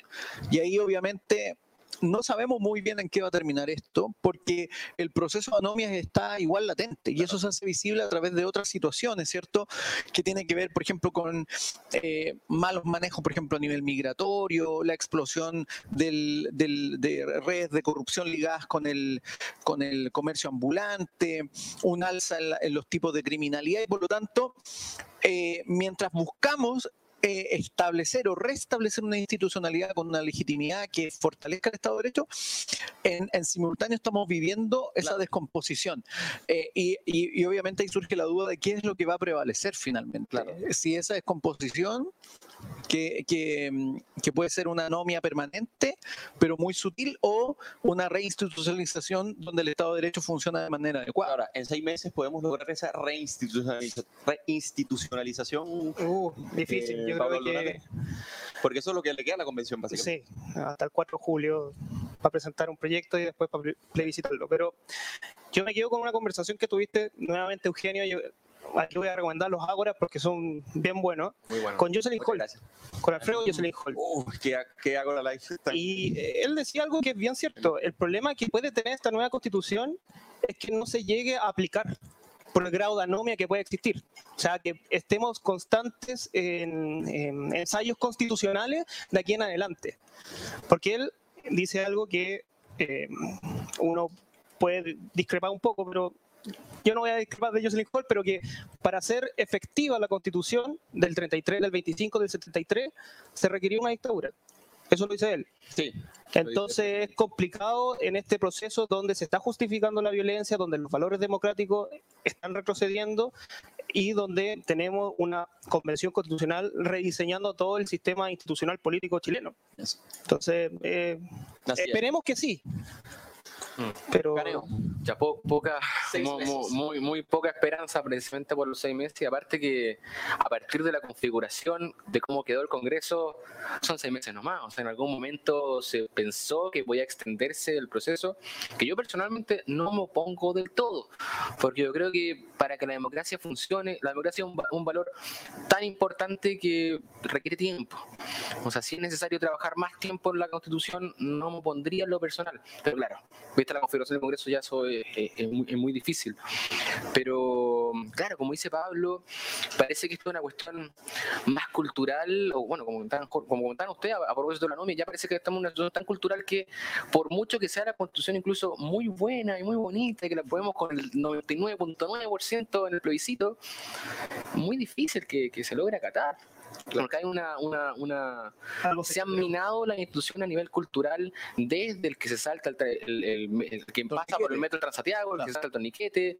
y ahí obviamente no sabemos muy bien en qué va a terminar esto, porque el proceso de anomias está igual latente y eso se hace visible a través de otras situaciones, ¿cierto? Que tiene que ver, por ejemplo, con eh, malos manejos, por ejemplo, a nivel migratorio, la explosión del, de redes de corrupción ligadas con el, con el comercio ambulante, un alza en, los tipos de criminalidad y, por lo tanto, eh, mientras buscamos eh, establecer o restablecer una institucionalidad con una legitimidad que fortalezca el Estado de Derecho, en, simultáneo estamos viviendo esa descomposición. Eh, y, obviamente ahí surge la duda de qué es lo que va a prevalecer finalmente. Si esa descomposición que, mm, que, puede ser una anomia permanente, pero muy sutil, o una reinstitucionalización donde el Estado de Derecho funciona de manera adecuada. Ahora, en seis meses podemos lograr esa reinstitucionalización. Uh, difícil, yo creo que... Porque eso es lo que le queda a la convención, básicamente. Sí, hasta el 4 de julio para presentar un proyecto y después para plebiscitarlo. Pero yo me quedo con una conversación que tuviste nuevamente, Eugenio. Yo, aquí voy a recomendar los Ágoras porque son bien buenos. Con Jocelyn Hall. Con Alfredo Jocelyn Hall. qué, qué Ágora la Y eh, él decía algo que es bien cierto. El problema que puede tener esta nueva constitución es que no se llegue a aplicar por el grado de anomia que puede existir. O sea, que estemos constantes en, ensayos constitucionales de aquí en adelante. Porque él dice algo que eh, uno puede discrepar un poco, pero yo no voy a discrepar de Jocelyn Hall, pero que para ser efectiva la constitución del 33, del 25, del 73, se requería una dictadura. Eso lo dice él. Sí. Entonces es complicado en este proceso donde se está justificando la violencia, donde los valores democráticos están retrocediendo y donde tenemos una convención constitucional rediseñando todo el sistema institucional político chileno. Entonces, eh, esperemos que sí. Pero ya poca, muy, muy, poca esperanza precisamente por los seis meses. Y aparte que a partir de la configuración de cómo quedó el Congreso son seis meses nomás, o sea, en algún momento se pensó que podía extenderse el proceso, que yo personalmente no me opongo del todo, porque yo creo que para que la democracia funcione, la democracia es un, valor tan importante que requiere tiempo, o sea, si es necesario trabajar más tiempo en la Constitución, no me opondría en lo personal, pero claro, la configuración del Congreso ya eso es, muy, difícil. Pero, claro, como dice Pablo, parece que esto es una cuestión más cultural, o bueno, como comentaban, como ustedes, a, propósito de la NOMI, ya parece que estamos en una situación tan cultural que, por mucho que sea la constitución incluso muy buena y muy bonita, y que la podemos con el 99.9% en el plebiscito, muy difícil que, que se logre acatar. Porque hay una, una, una se han minado la institución a nivel cultural desde el que se salta el, el, que pasa por el metro Transantiago, el que se salta el torniquete.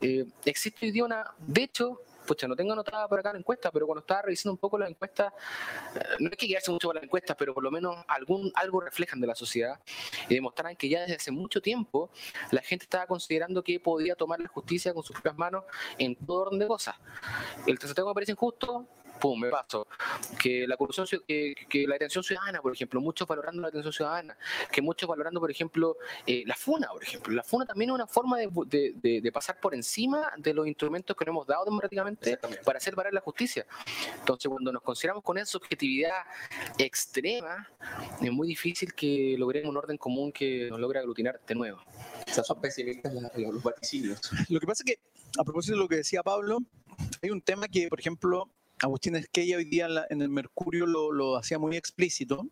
Eh, existe hoy día una, de hecho, pucha, no tengo anotada por acá la encuesta, pero cuando estaba revisando un poco las encuestas, eh, no hay que guiarse mucho por las encuestas, pero por lo menos algún, algo reflejan de la sociedad y demostraran que ya desde hace mucho tiempo la gente estaba considerando que podía tomar la justicia con sus propias manos en todo orden de cosas. El Transantiago me parece injusto, pum, me paso. Que la corrupción, que, que, la atención ciudadana, por ejemplo, muchos valorando la atención ciudadana, que muchos valorando, por ejemplo, eh, la FUNA, por ejemplo. La FUNA también es una forma de, de, pasar por encima de los instrumentos que nos hemos dado democráticamente para hacer valer la justicia. Entonces, cuando nos consideramos con esa subjetividad extrema, es muy difícil que logremos un orden común que nos logre aglutinar de nuevo. Esas son pesimistas los vaticinios. Lo que pasa es que, a propósito de lo que decía Pablo, hay un tema que, por ejemplo, Agustín Esquella hoy día en el Mercurio lo, hacía muy explícito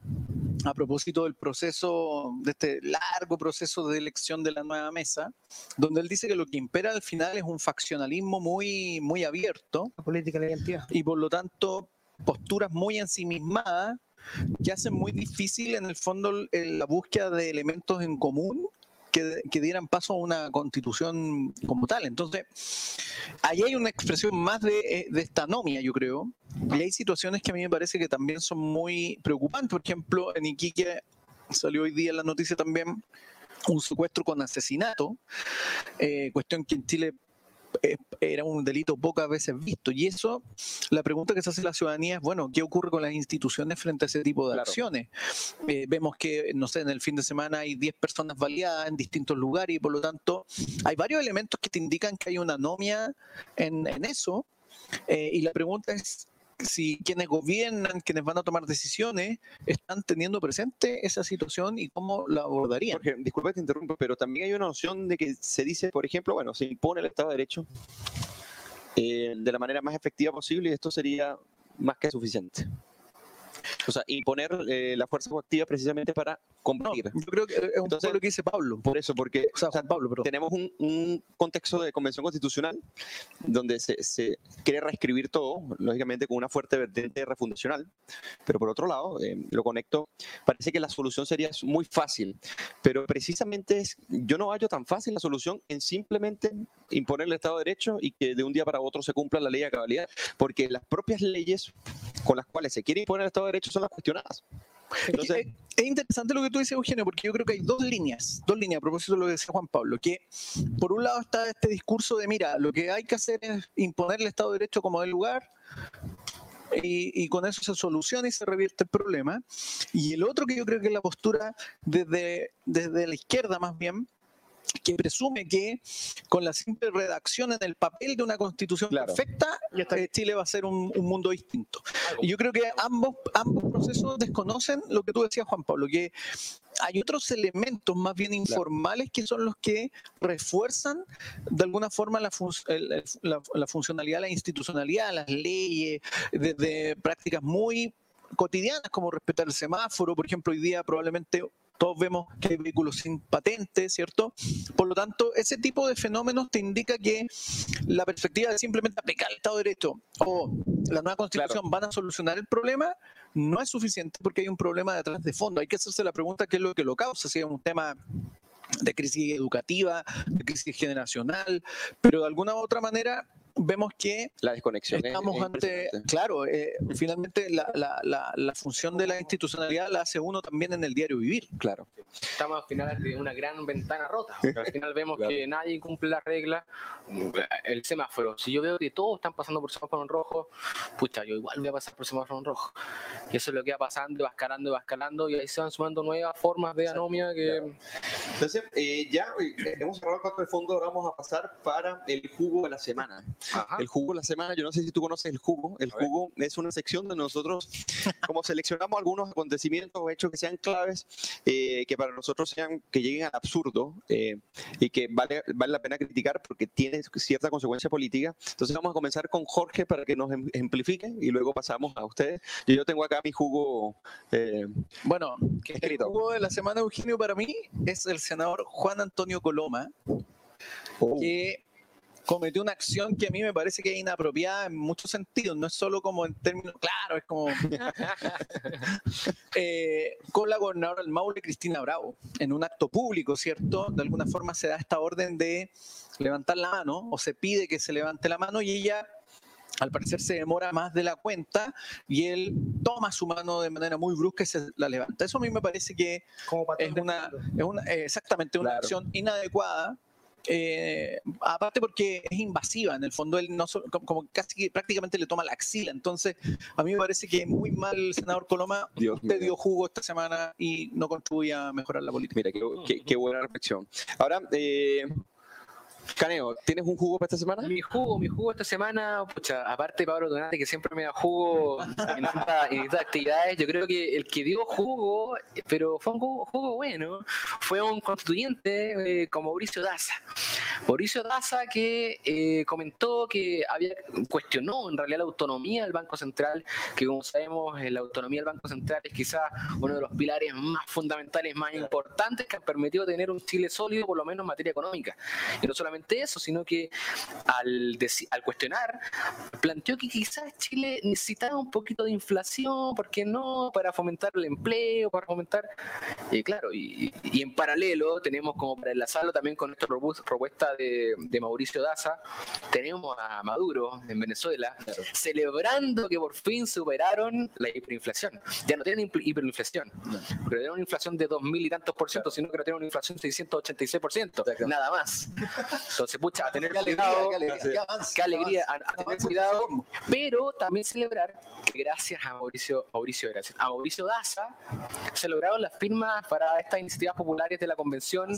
a propósito del proceso, de este largo proceso de elección de la nueva mesa, donde él dice que lo que impera al final es un faccionalismo muy, muy abierto. política de identidad. Y por lo tanto, posturas muy ensimismadas que hacen muy difícil en el fondo la búsqueda de elementos en común que, dieran paso a una constitución como tal. Entonces, ahí hay una expresión más de, eh, de esta anomia, yo creo. Y hay situaciones que a mí me parece que también son muy preocupantes. Por ejemplo, en Iquique salió hoy día la noticia también un secuestro con asesinato, eh, cuestión que en Chile era un delito pocas veces visto. Y eso, la pregunta que se hace la ciudadanía es, bueno, ¿qué ocurre con las instituciones frente a ese tipo de acciones? Eh, vemos que, no sé, en el fin de semana hay 10 personas baleadas en distintos lugares y por lo tanto hay varios elementos que te indican que hay una anomia en, eso. Eh, y la pregunta es, si quienes gobiernan, quienes van a tomar decisiones, están teniendo presente esa situación y cómo la abordarían. Jorge, disculpa que te interrumpa, pero también hay una noción de que se dice, por ejemplo, bueno, se impone el Estado de Derecho eh, de la manera más efectiva posible y esto sería más que suficiente. O sea, imponer eh, la fuerza coactiva precisamente para combatir. yo creo que es un Entonces, poco lo que dice Pablo. Por eso, porque O sea, Juan Pablo, perdón. tenemos un, un contexto de convención constitucional donde se, se quiere reescribir todo, lógicamente con una fuerte vertiente refundacional, pero por otro lado, eh, lo conecto, parece que la solución sería muy fácil, pero precisamente es, yo no hallo tan fácil la solución en simplemente imponer el Estado de Derecho y que de un día para otro se cumpla la ley a cabalidad, porque las propias leyes con las cuales se quiere imponer el Estado de Derecho son las cuestionadas. Entonces, es, es interesante lo que tú dices, Eugenio, porque yo creo que hay dos líneas, dos líneas a propósito de lo que decía Juan Pablo, que por un lado está este discurso de, mira, lo que hay que hacer es imponer el Estado de Derecho como del lugar, y, y con eso se soluciona y se revierte el problema. Y el otro que yo creo que es la postura desde, desde la izquierda más bien, que presume que con la simple redacción en el papel de una constitución Claro. perfecta, eh, Chile va a ser un, un mundo distinto. Y yo creo que ambos, ambos procesos desconocen lo que tú decías, Juan Pablo, que hay otros elementos más bien informales que son los que refuerzan de alguna forma la, fun- el- el- la- la funcionalidad, la institucionalidad, las leyes, desde prácticas muy cotidianas como respetar el semáforo, por ejemplo, hoy día probablemente todos vemos que hay vehículos sin patente, ¿cierto? Por lo tanto, ese tipo de fenómenos te indica que la perspectiva de simplemente aplicar el Estado de Derecho o la nueva constitución van a solucionar el problema no es suficiente porque hay un problema detrás de fondo. Hay que hacerse la pregunta qué es lo que lo causa, si es un tema de crisis educativa, de crisis generacional, pero de alguna u otra manera vemos que la desconexión. es- estamos es ante, claro, eh, finalmente la, la- la- la función de la institucionalidad la hace uno también en el diario vivir. Claro. Estamos al final de una gran ventana rota. Al final vemos Claro. que nadie cumple las reglas. El semáforo. Si yo veo que todos están pasando por semáforo en rojo, pucha, yo igual voy a pasar por semáforo en rojo. Y eso es lo que va pasando, y va escalando, y va escalando, y ahí se van sumando nuevas formas de anomia que. Entonces, eh, ya eh, hemos cerrado el de fondo, ahora vamos a pasar para el jugo de la semana. Ajá. El jugo de la semana, yo no sé si tú conoces el jugo. El jugo es una sección donde nosotros, como seleccionamos algunos acontecimientos o hechos que sean claves, eh, que para nosotros sean, que lleguen al absurdo eh, y que vale, vale la pena criticar porque tiene cierta consecuencia política. Entonces vamos a comenzar con Jorge para que nos em- ejemplifique y luego pasamos a ustedes. Yo, yo tengo acá mi jugo. eh, Bueno, ¿Qué el escrito? jugo de la semana, Eugenio, para mí es el senador Juan Antonio Coloma, oh, que cometió una acción que a mí me parece que es inapropiada en muchos sentidos, no es solo como en términos, claro, es como eh, con la gobernadora del Maule, Cristina Bravo, en un acto público, ¿cierto? De alguna forma se da esta orden de levantar la mano o se pide que se levante la mano y ella al parecer se demora más de la cuenta y él toma su mano de manera muy brusca y se la levanta. Eso a mí me parece que Como es una, es una exactamente una Claro. acción inadecuada. Eh, aparte porque es invasiva, en el fondo él no como, casi prácticamente le toma la axila, entonces a mí me parece que muy mal el senador Coloma, Dios mío. dio jugo esta semana y no contribuye a mejorar la política. Mira, qué, qué- qué buena reflexión. Ahora, eh, Caneo, ¿tienes un jugo para esta semana? Mi jugo, mi jugo esta semana, pucha, aparte de Pablo Donate, que siempre me da jugo en estas actividades, yo creo que el que dio jugo, pero fue un jugo, jugo bueno, fue un constituyente eh, como Mauricio Daza. Mauricio Daza que eh, comentó que había cuestionó en realidad la autonomía del Banco Central, que como sabemos, eh, la autonomía del Banco Central es quizás uno de los pilares más fundamentales, más importantes que han permitido tener un Chile sólido, por lo menos en materia económica. Y no solamente eso, sino que al, al cuestionar, planteó que quizás Chile necesitaba un poquito de inflación, ¿por qué no? Para fomentar el empleo, para fomentar... Y claro, y, y en paralelo tenemos como para enlazarlo también con propu- propuesta de, de Mauricio Daza, tenemos a Maduro en Venezuela celebrando que por fin superaron la hiperinflación. Ya no tienen hiper- hiperinflación, porque tienen una inflación de dos mil y tantos por ciento, sino que no tienen una inflación de 686 por ciento, nada más. Entonces, pucha, a tener cuidado, qué alegría, a, a tener cuidado, pero también celebrar que gracias a Mauricio, Mauricio, gracias, a Mauricio Daza se lograron las firmas para estas iniciativas populares de la convención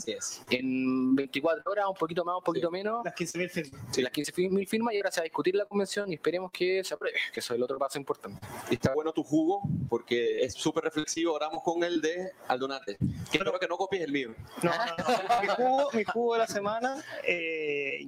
en 24 horas, un poquito más, un poquito menos. Las 15.000 firmas. Sí, las 15.000 firmas y ahora se va a discutir la convención y esperemos que se apruebe, que eso es el otro paso importante. Y está bueno tu jugo porque es súper reflexivo. Ahora vamos con el de Aldonate. Que espero que no copies el mío. No, no, no. Mi, jugo, mi jugo de la semana, eh,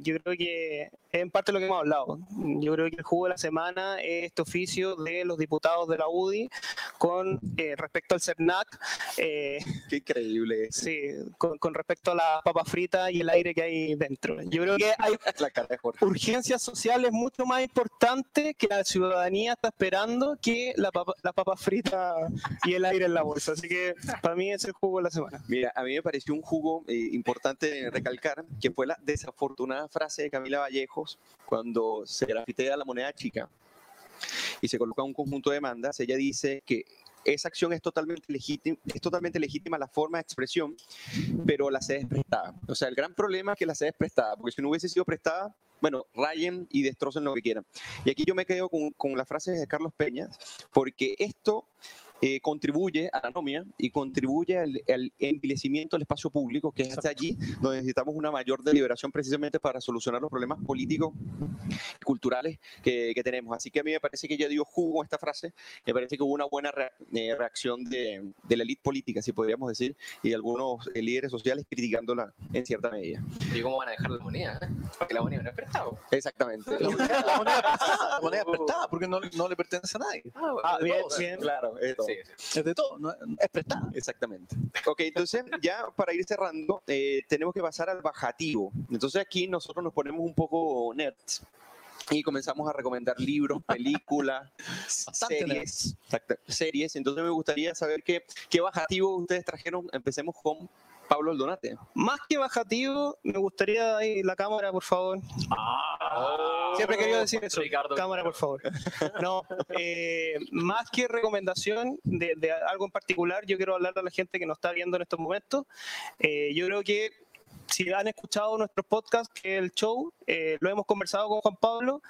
yo creo que es en parte lo que hemos hablado. Yo creo que el jugo de la semana es este oficio de los diputados de la UDI con eh, respecto al CERNAC. eh, Qué increíble. Sí, con, con respecto a la papa frita y el aire que hay dentro. Yo creo que hay urgencias sociales mucho más importantes que la ciudadanía está esperando que la papa, la papa frita y el aire en la bolsa. Así que para mí es el jugo de la semana. Mira, a mí me pareció un jugo eh, importante recalcar que fue la desafortunada frase de Camila Vallejos cuando se grafitea la moneda chica y se coloca un conjunto de demandas. Ella dice que esa acción es totalmente legítima, es totalmente legítima la forma de expresión, pero la sede es prestada. O sea, el gran problema es que la sede es prestada, porque si no hubiese sido prestada, bueno, rayen y destrocen lo que quieran. Y aquí yo me quedo con, con la frase de Carlos Peña, porque esto eh, contribuye a la anomia y contribuye al, al envilecimiento del espacio público, que es hasta allí donde necesitamos una mayor deliberación precisamente para solucionar los problemas políticos y culturales que, que tenemos. Así que a mí me parece que ella dio jugo a esta frase, me parece que hubo una buena rea- eh, reacción de, de la élite política, si podríamos decir, y de algunos eh, líderes sociales criticándola en cierta medida. ¿Y cómo van a dejar la moneda? eh? Porque la moneda no es prestado. Exactamente. La moneda, la moneda es prestada, la moneda es prestada porque no, no le pertenece a nadie. Ah, bien, bien. Claro, es todo. Sí, sí. Es de todo, no- es prestada. Exactamente. Ok, entonces ya para ir cerrando, eh, tenemos que pasar al bajativo. Entonces aquí nosotros nos ponemos un poco nerds y comenzamos a recomendar libros, películas, series, exacto, series. Entonces me gustaría saber qué, qué bajativo ustedes trajeron. Empecemos con Pablo Aldonate. Más que bajativo, me gustaría ahí la cámara, por favor. Siempre he querido decir eso. Ricardo. Cámara, por favor. No, eh, más que recomendación de, de algo en particular, yo quiero hablar a la gente que nos está viendo en estos momentos. Eh, yo creo que si han escuchado nuestros podcasts, que el show, eh, lo hemos conversado con Juan Pablo,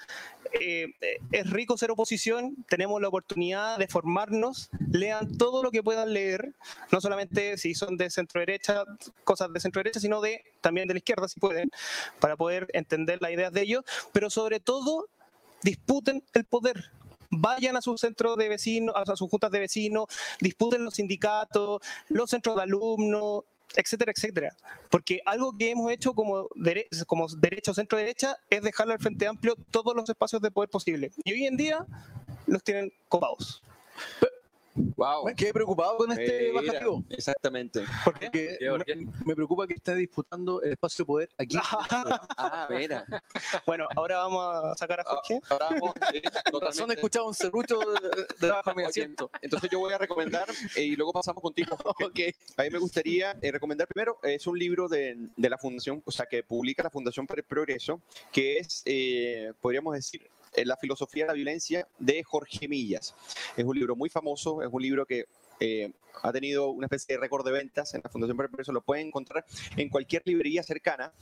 eh, es rico ser oposición, tenemos la oportunidad de formarnos, lean todo lo que puedan leer, no solamente si son de centro derecha, cosas de centro derecha, sino de también de la izquierda, si pueden, para poder entender las ideas de ellos, pero sobre todo disputen el poder. Vayan a sus centros de vecinos, a sus juntas de vecinos, disputen los sindicatos, los centros de alumnos, etcétera, etcétera. Porque algo que hemos hecho como, dere- como derecha o centro derecha es dejarle al Frente Amplio todos los espacios de poder posible. Y hoy en día los tienen copados. Wow. Me quedé preocupado con este bajativo. Exactamente. Porque ¿Qué, por qué? me, me preocupa que esté disputando el espacio de poder aquí. Ah, mira. Bueno, ahora vamos a sacar a Jorge. Ahora vamos, sí, Con razón he escuchado un serrucho de- debajo de mi asiento. Entonces yo voy a recomendar eh, y luego pasamos contigo. Jorge. A mí me gustaría eh, recomendar primero, es un libro de, de la fundación, o sea, que publica la Fundación para el Progreso, que es, eh, podríamos decir, eh, La filosofía de la violencia de Jorge Millas. Es un libro muy famoso, es un libro que eh, ha tenido una especie de récord de ventas en la Fundación Progreso, lo pueden encontrar en cualquier librería cercana.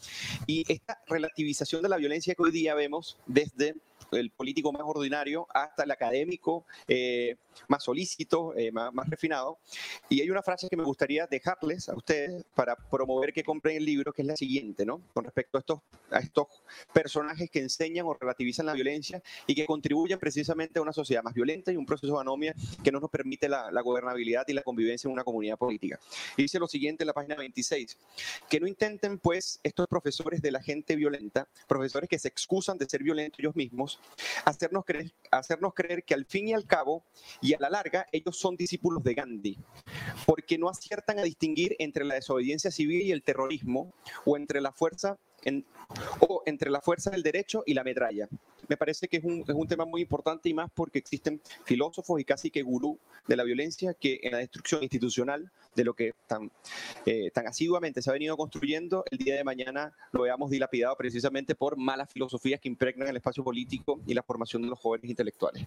Y esta relativización de la violencia que hoy día vemos desde el político más ordinario hasta el académico eh, más solícito, eh, más, más refinado. Y hay una frase que me gustaría dejarles a ustedes para promover que compren el libro, que es la siguiente, ¿no? Con respecto a estos, a estos personajes que enseñan o relativizan la violencia y que contribuyen precisamente a una sociedad más violenta y un proceso de anomia que no nos permite la, la gobernabilidad y la convivencia en una comunidad política. Y dice lo siguiente en la página 26, que no intenten pues estos profesores de la gente violenta, profesores que se excusan de ser violentos ellos mismos, hacernos creer, hacernos creer que al fin y al cabo y a la larga ellos son discípulos de Gandhi, porque no aciertan a distinguir entre la desobediencia civil y el terrorismo o entre la fuerza en- o entre la fuerza del derecho y la metralla. Me parece que es un, es un tema muy importante y más porque existen filósofos y casi que gurú de la violencia que en la destrucción institucional de lo que tan, eh, tan asiduamente se ha venido construyendo, el día de mañana lo veamos dilapidado precisamente por malas filosofías que impregnan el espacio político y la formación de los jóvenes intelectuales.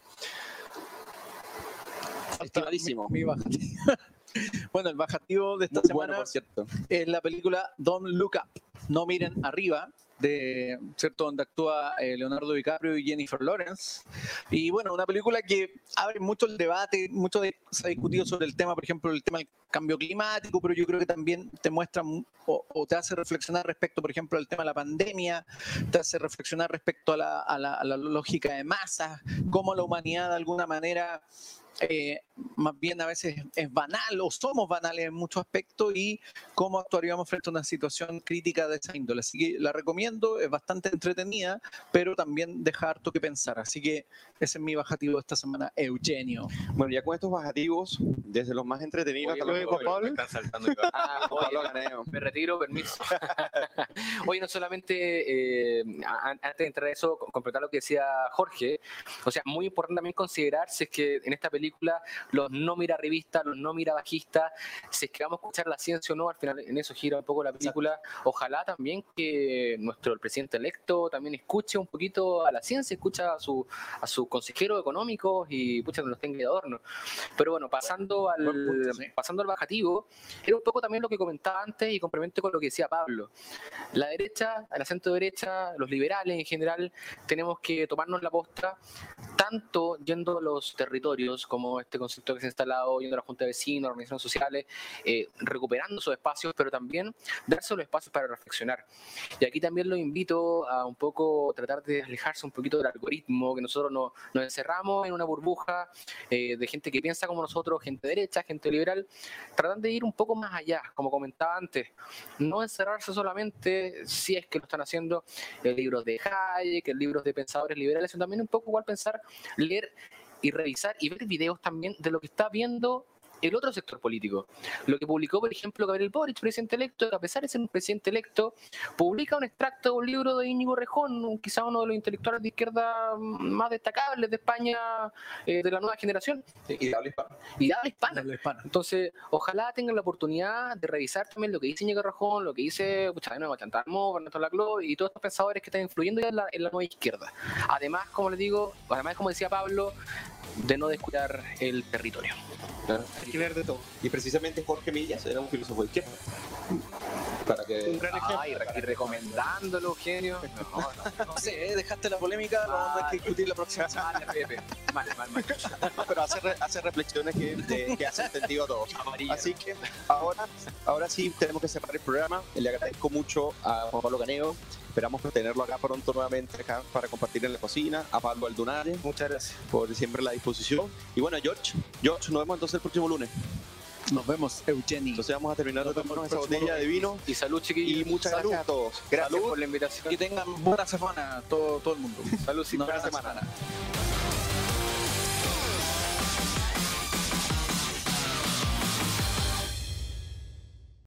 Estimadísimo. Mi, mi bajativo. bueno, el bajativo de esta Muy semana bueno, por cierto. es la película Don't Look Up. No miren arriba de cierto donde actúa eh, Leonardo DiCaprio y Jennifer Lawrence. Y bueno, una película que abre mucho el debate, mucho de, se ha discutido sobre el tema, por ejemplo, el tema del cambio climático, pero yo creo que también te muestra o, te hace reflexionar respecto, por ejemplo, al tema de la pandemia, te hace reflexionar respecto a la, a la, a la lógica de masas, cómo la humanidad de alguna manera eh, más bien a veces es banal o somos banales en muchos aspectos y cómo actuaríamos frente a una situación crítica de esa índole. Así que la recomiendo, es bastante entretenida, pero también deja harto que pensar. Así que ese es mi bajativo de esta semana, Eugenio. Bueno, ya con estos bajativos, desde los más entretenidos hasta los Pablo. Me saltando. Ah, me retiro, permiso. Oye, no solamente, eh, antes de entrar a eso, completar lo que decía Jorge, o sea, muy importante también considerar si es que en esta película película, los no mira revistas, los no mira bajistas, si es que vamos a escuchar la ciencia o no, al final en eso gira un poco la película. Ojalá también que nuestro presidente electo también escuche un poquito a la ciencia, escucha a su, a su consejero económico y pucha, no los tenga de adorno. Pero bueno, pasando al, pasando al bajativo, era un poco también lo que comentaba antes y complemento con lo que decía Pablo. La derecha, el acento derecha, los liberales en general, tenemos que tomarnos la posta tanto yendo a los territorios como este concepto que se ha instalado yendo a la Junta de Vecinos, organizaciones sociales, eh, recuperando esos espacios, pero también darse los espacios para reflexionar. Y aquí también lo invito a un poco tratar de alejarse un poquito del algoritmo, que nosotros nos, nos encerramos en una burbuja eh, de gente que piensa como nosotros, gente derecha, gente liberal, tratando de ir un poco más allá, como comentaba antes, no encerrarse solamente si es que lo están haciendo en libros de Hayek, en libros de pensadores liberales, sino también un poco igual pensar, leer y revisar y ver videos también de lo que está viendo el otro sector político. Lo que publicó, por ejemplo, Gabriel Boric, presidente electo, que a pesar de ser un presidente electo, publica un extracto de un libro de Íñigo Rejón, quizá uno de los intelectuales de izquierda más destacables de España, eh, de la nueva generación. Y de habla hispana. Y de habla hispana. Entonces, ojalá tengan la oportunidad de revisar también lo que dice Íñigo Rejón, lo que dice, pucha, de nuevo, Chantarmo, Bernardo Laclau y todos estos pensadores que están influyendo en la, en la nueva izquierda. Además, como les digo, además, como decía Pablo, de no descuidar el territorio. Claro. Hay que ver de todo. Y precisamente Jorge Millas era un filósofo de izquierda. Para que... Un gran ejemplo. Ay, y recomendándolo, Eugenio. No, no, no, sé, ¿eh? dejaste la polémica, lo vamos a que discutir la próxima semana. Mal, mal, mal. Pero hace, hace reflexiones que, que hacen sentido a todos. Así que ahora, ahora sí tenemos que cerrar el programa. Le agradezco mucho a Juan Pablo Caneo Esperamos tenerlo acá pronto nuevamente acá para compartir en la cocina. A Pablo Aldunare. Muchas gracias. Por siempre la disposición. Y bueno, George, George, nos vemos entonces el próximo lunes. Nos vemos, Eugenie. Entonces vamos a terminar de tomarnos esa botella de vino. Y salud, chiquillos. Y muchas gracias a todos. Gracias por la invitación. Que tengan buena semana todo, todo el mundo. Salud, y buena semana.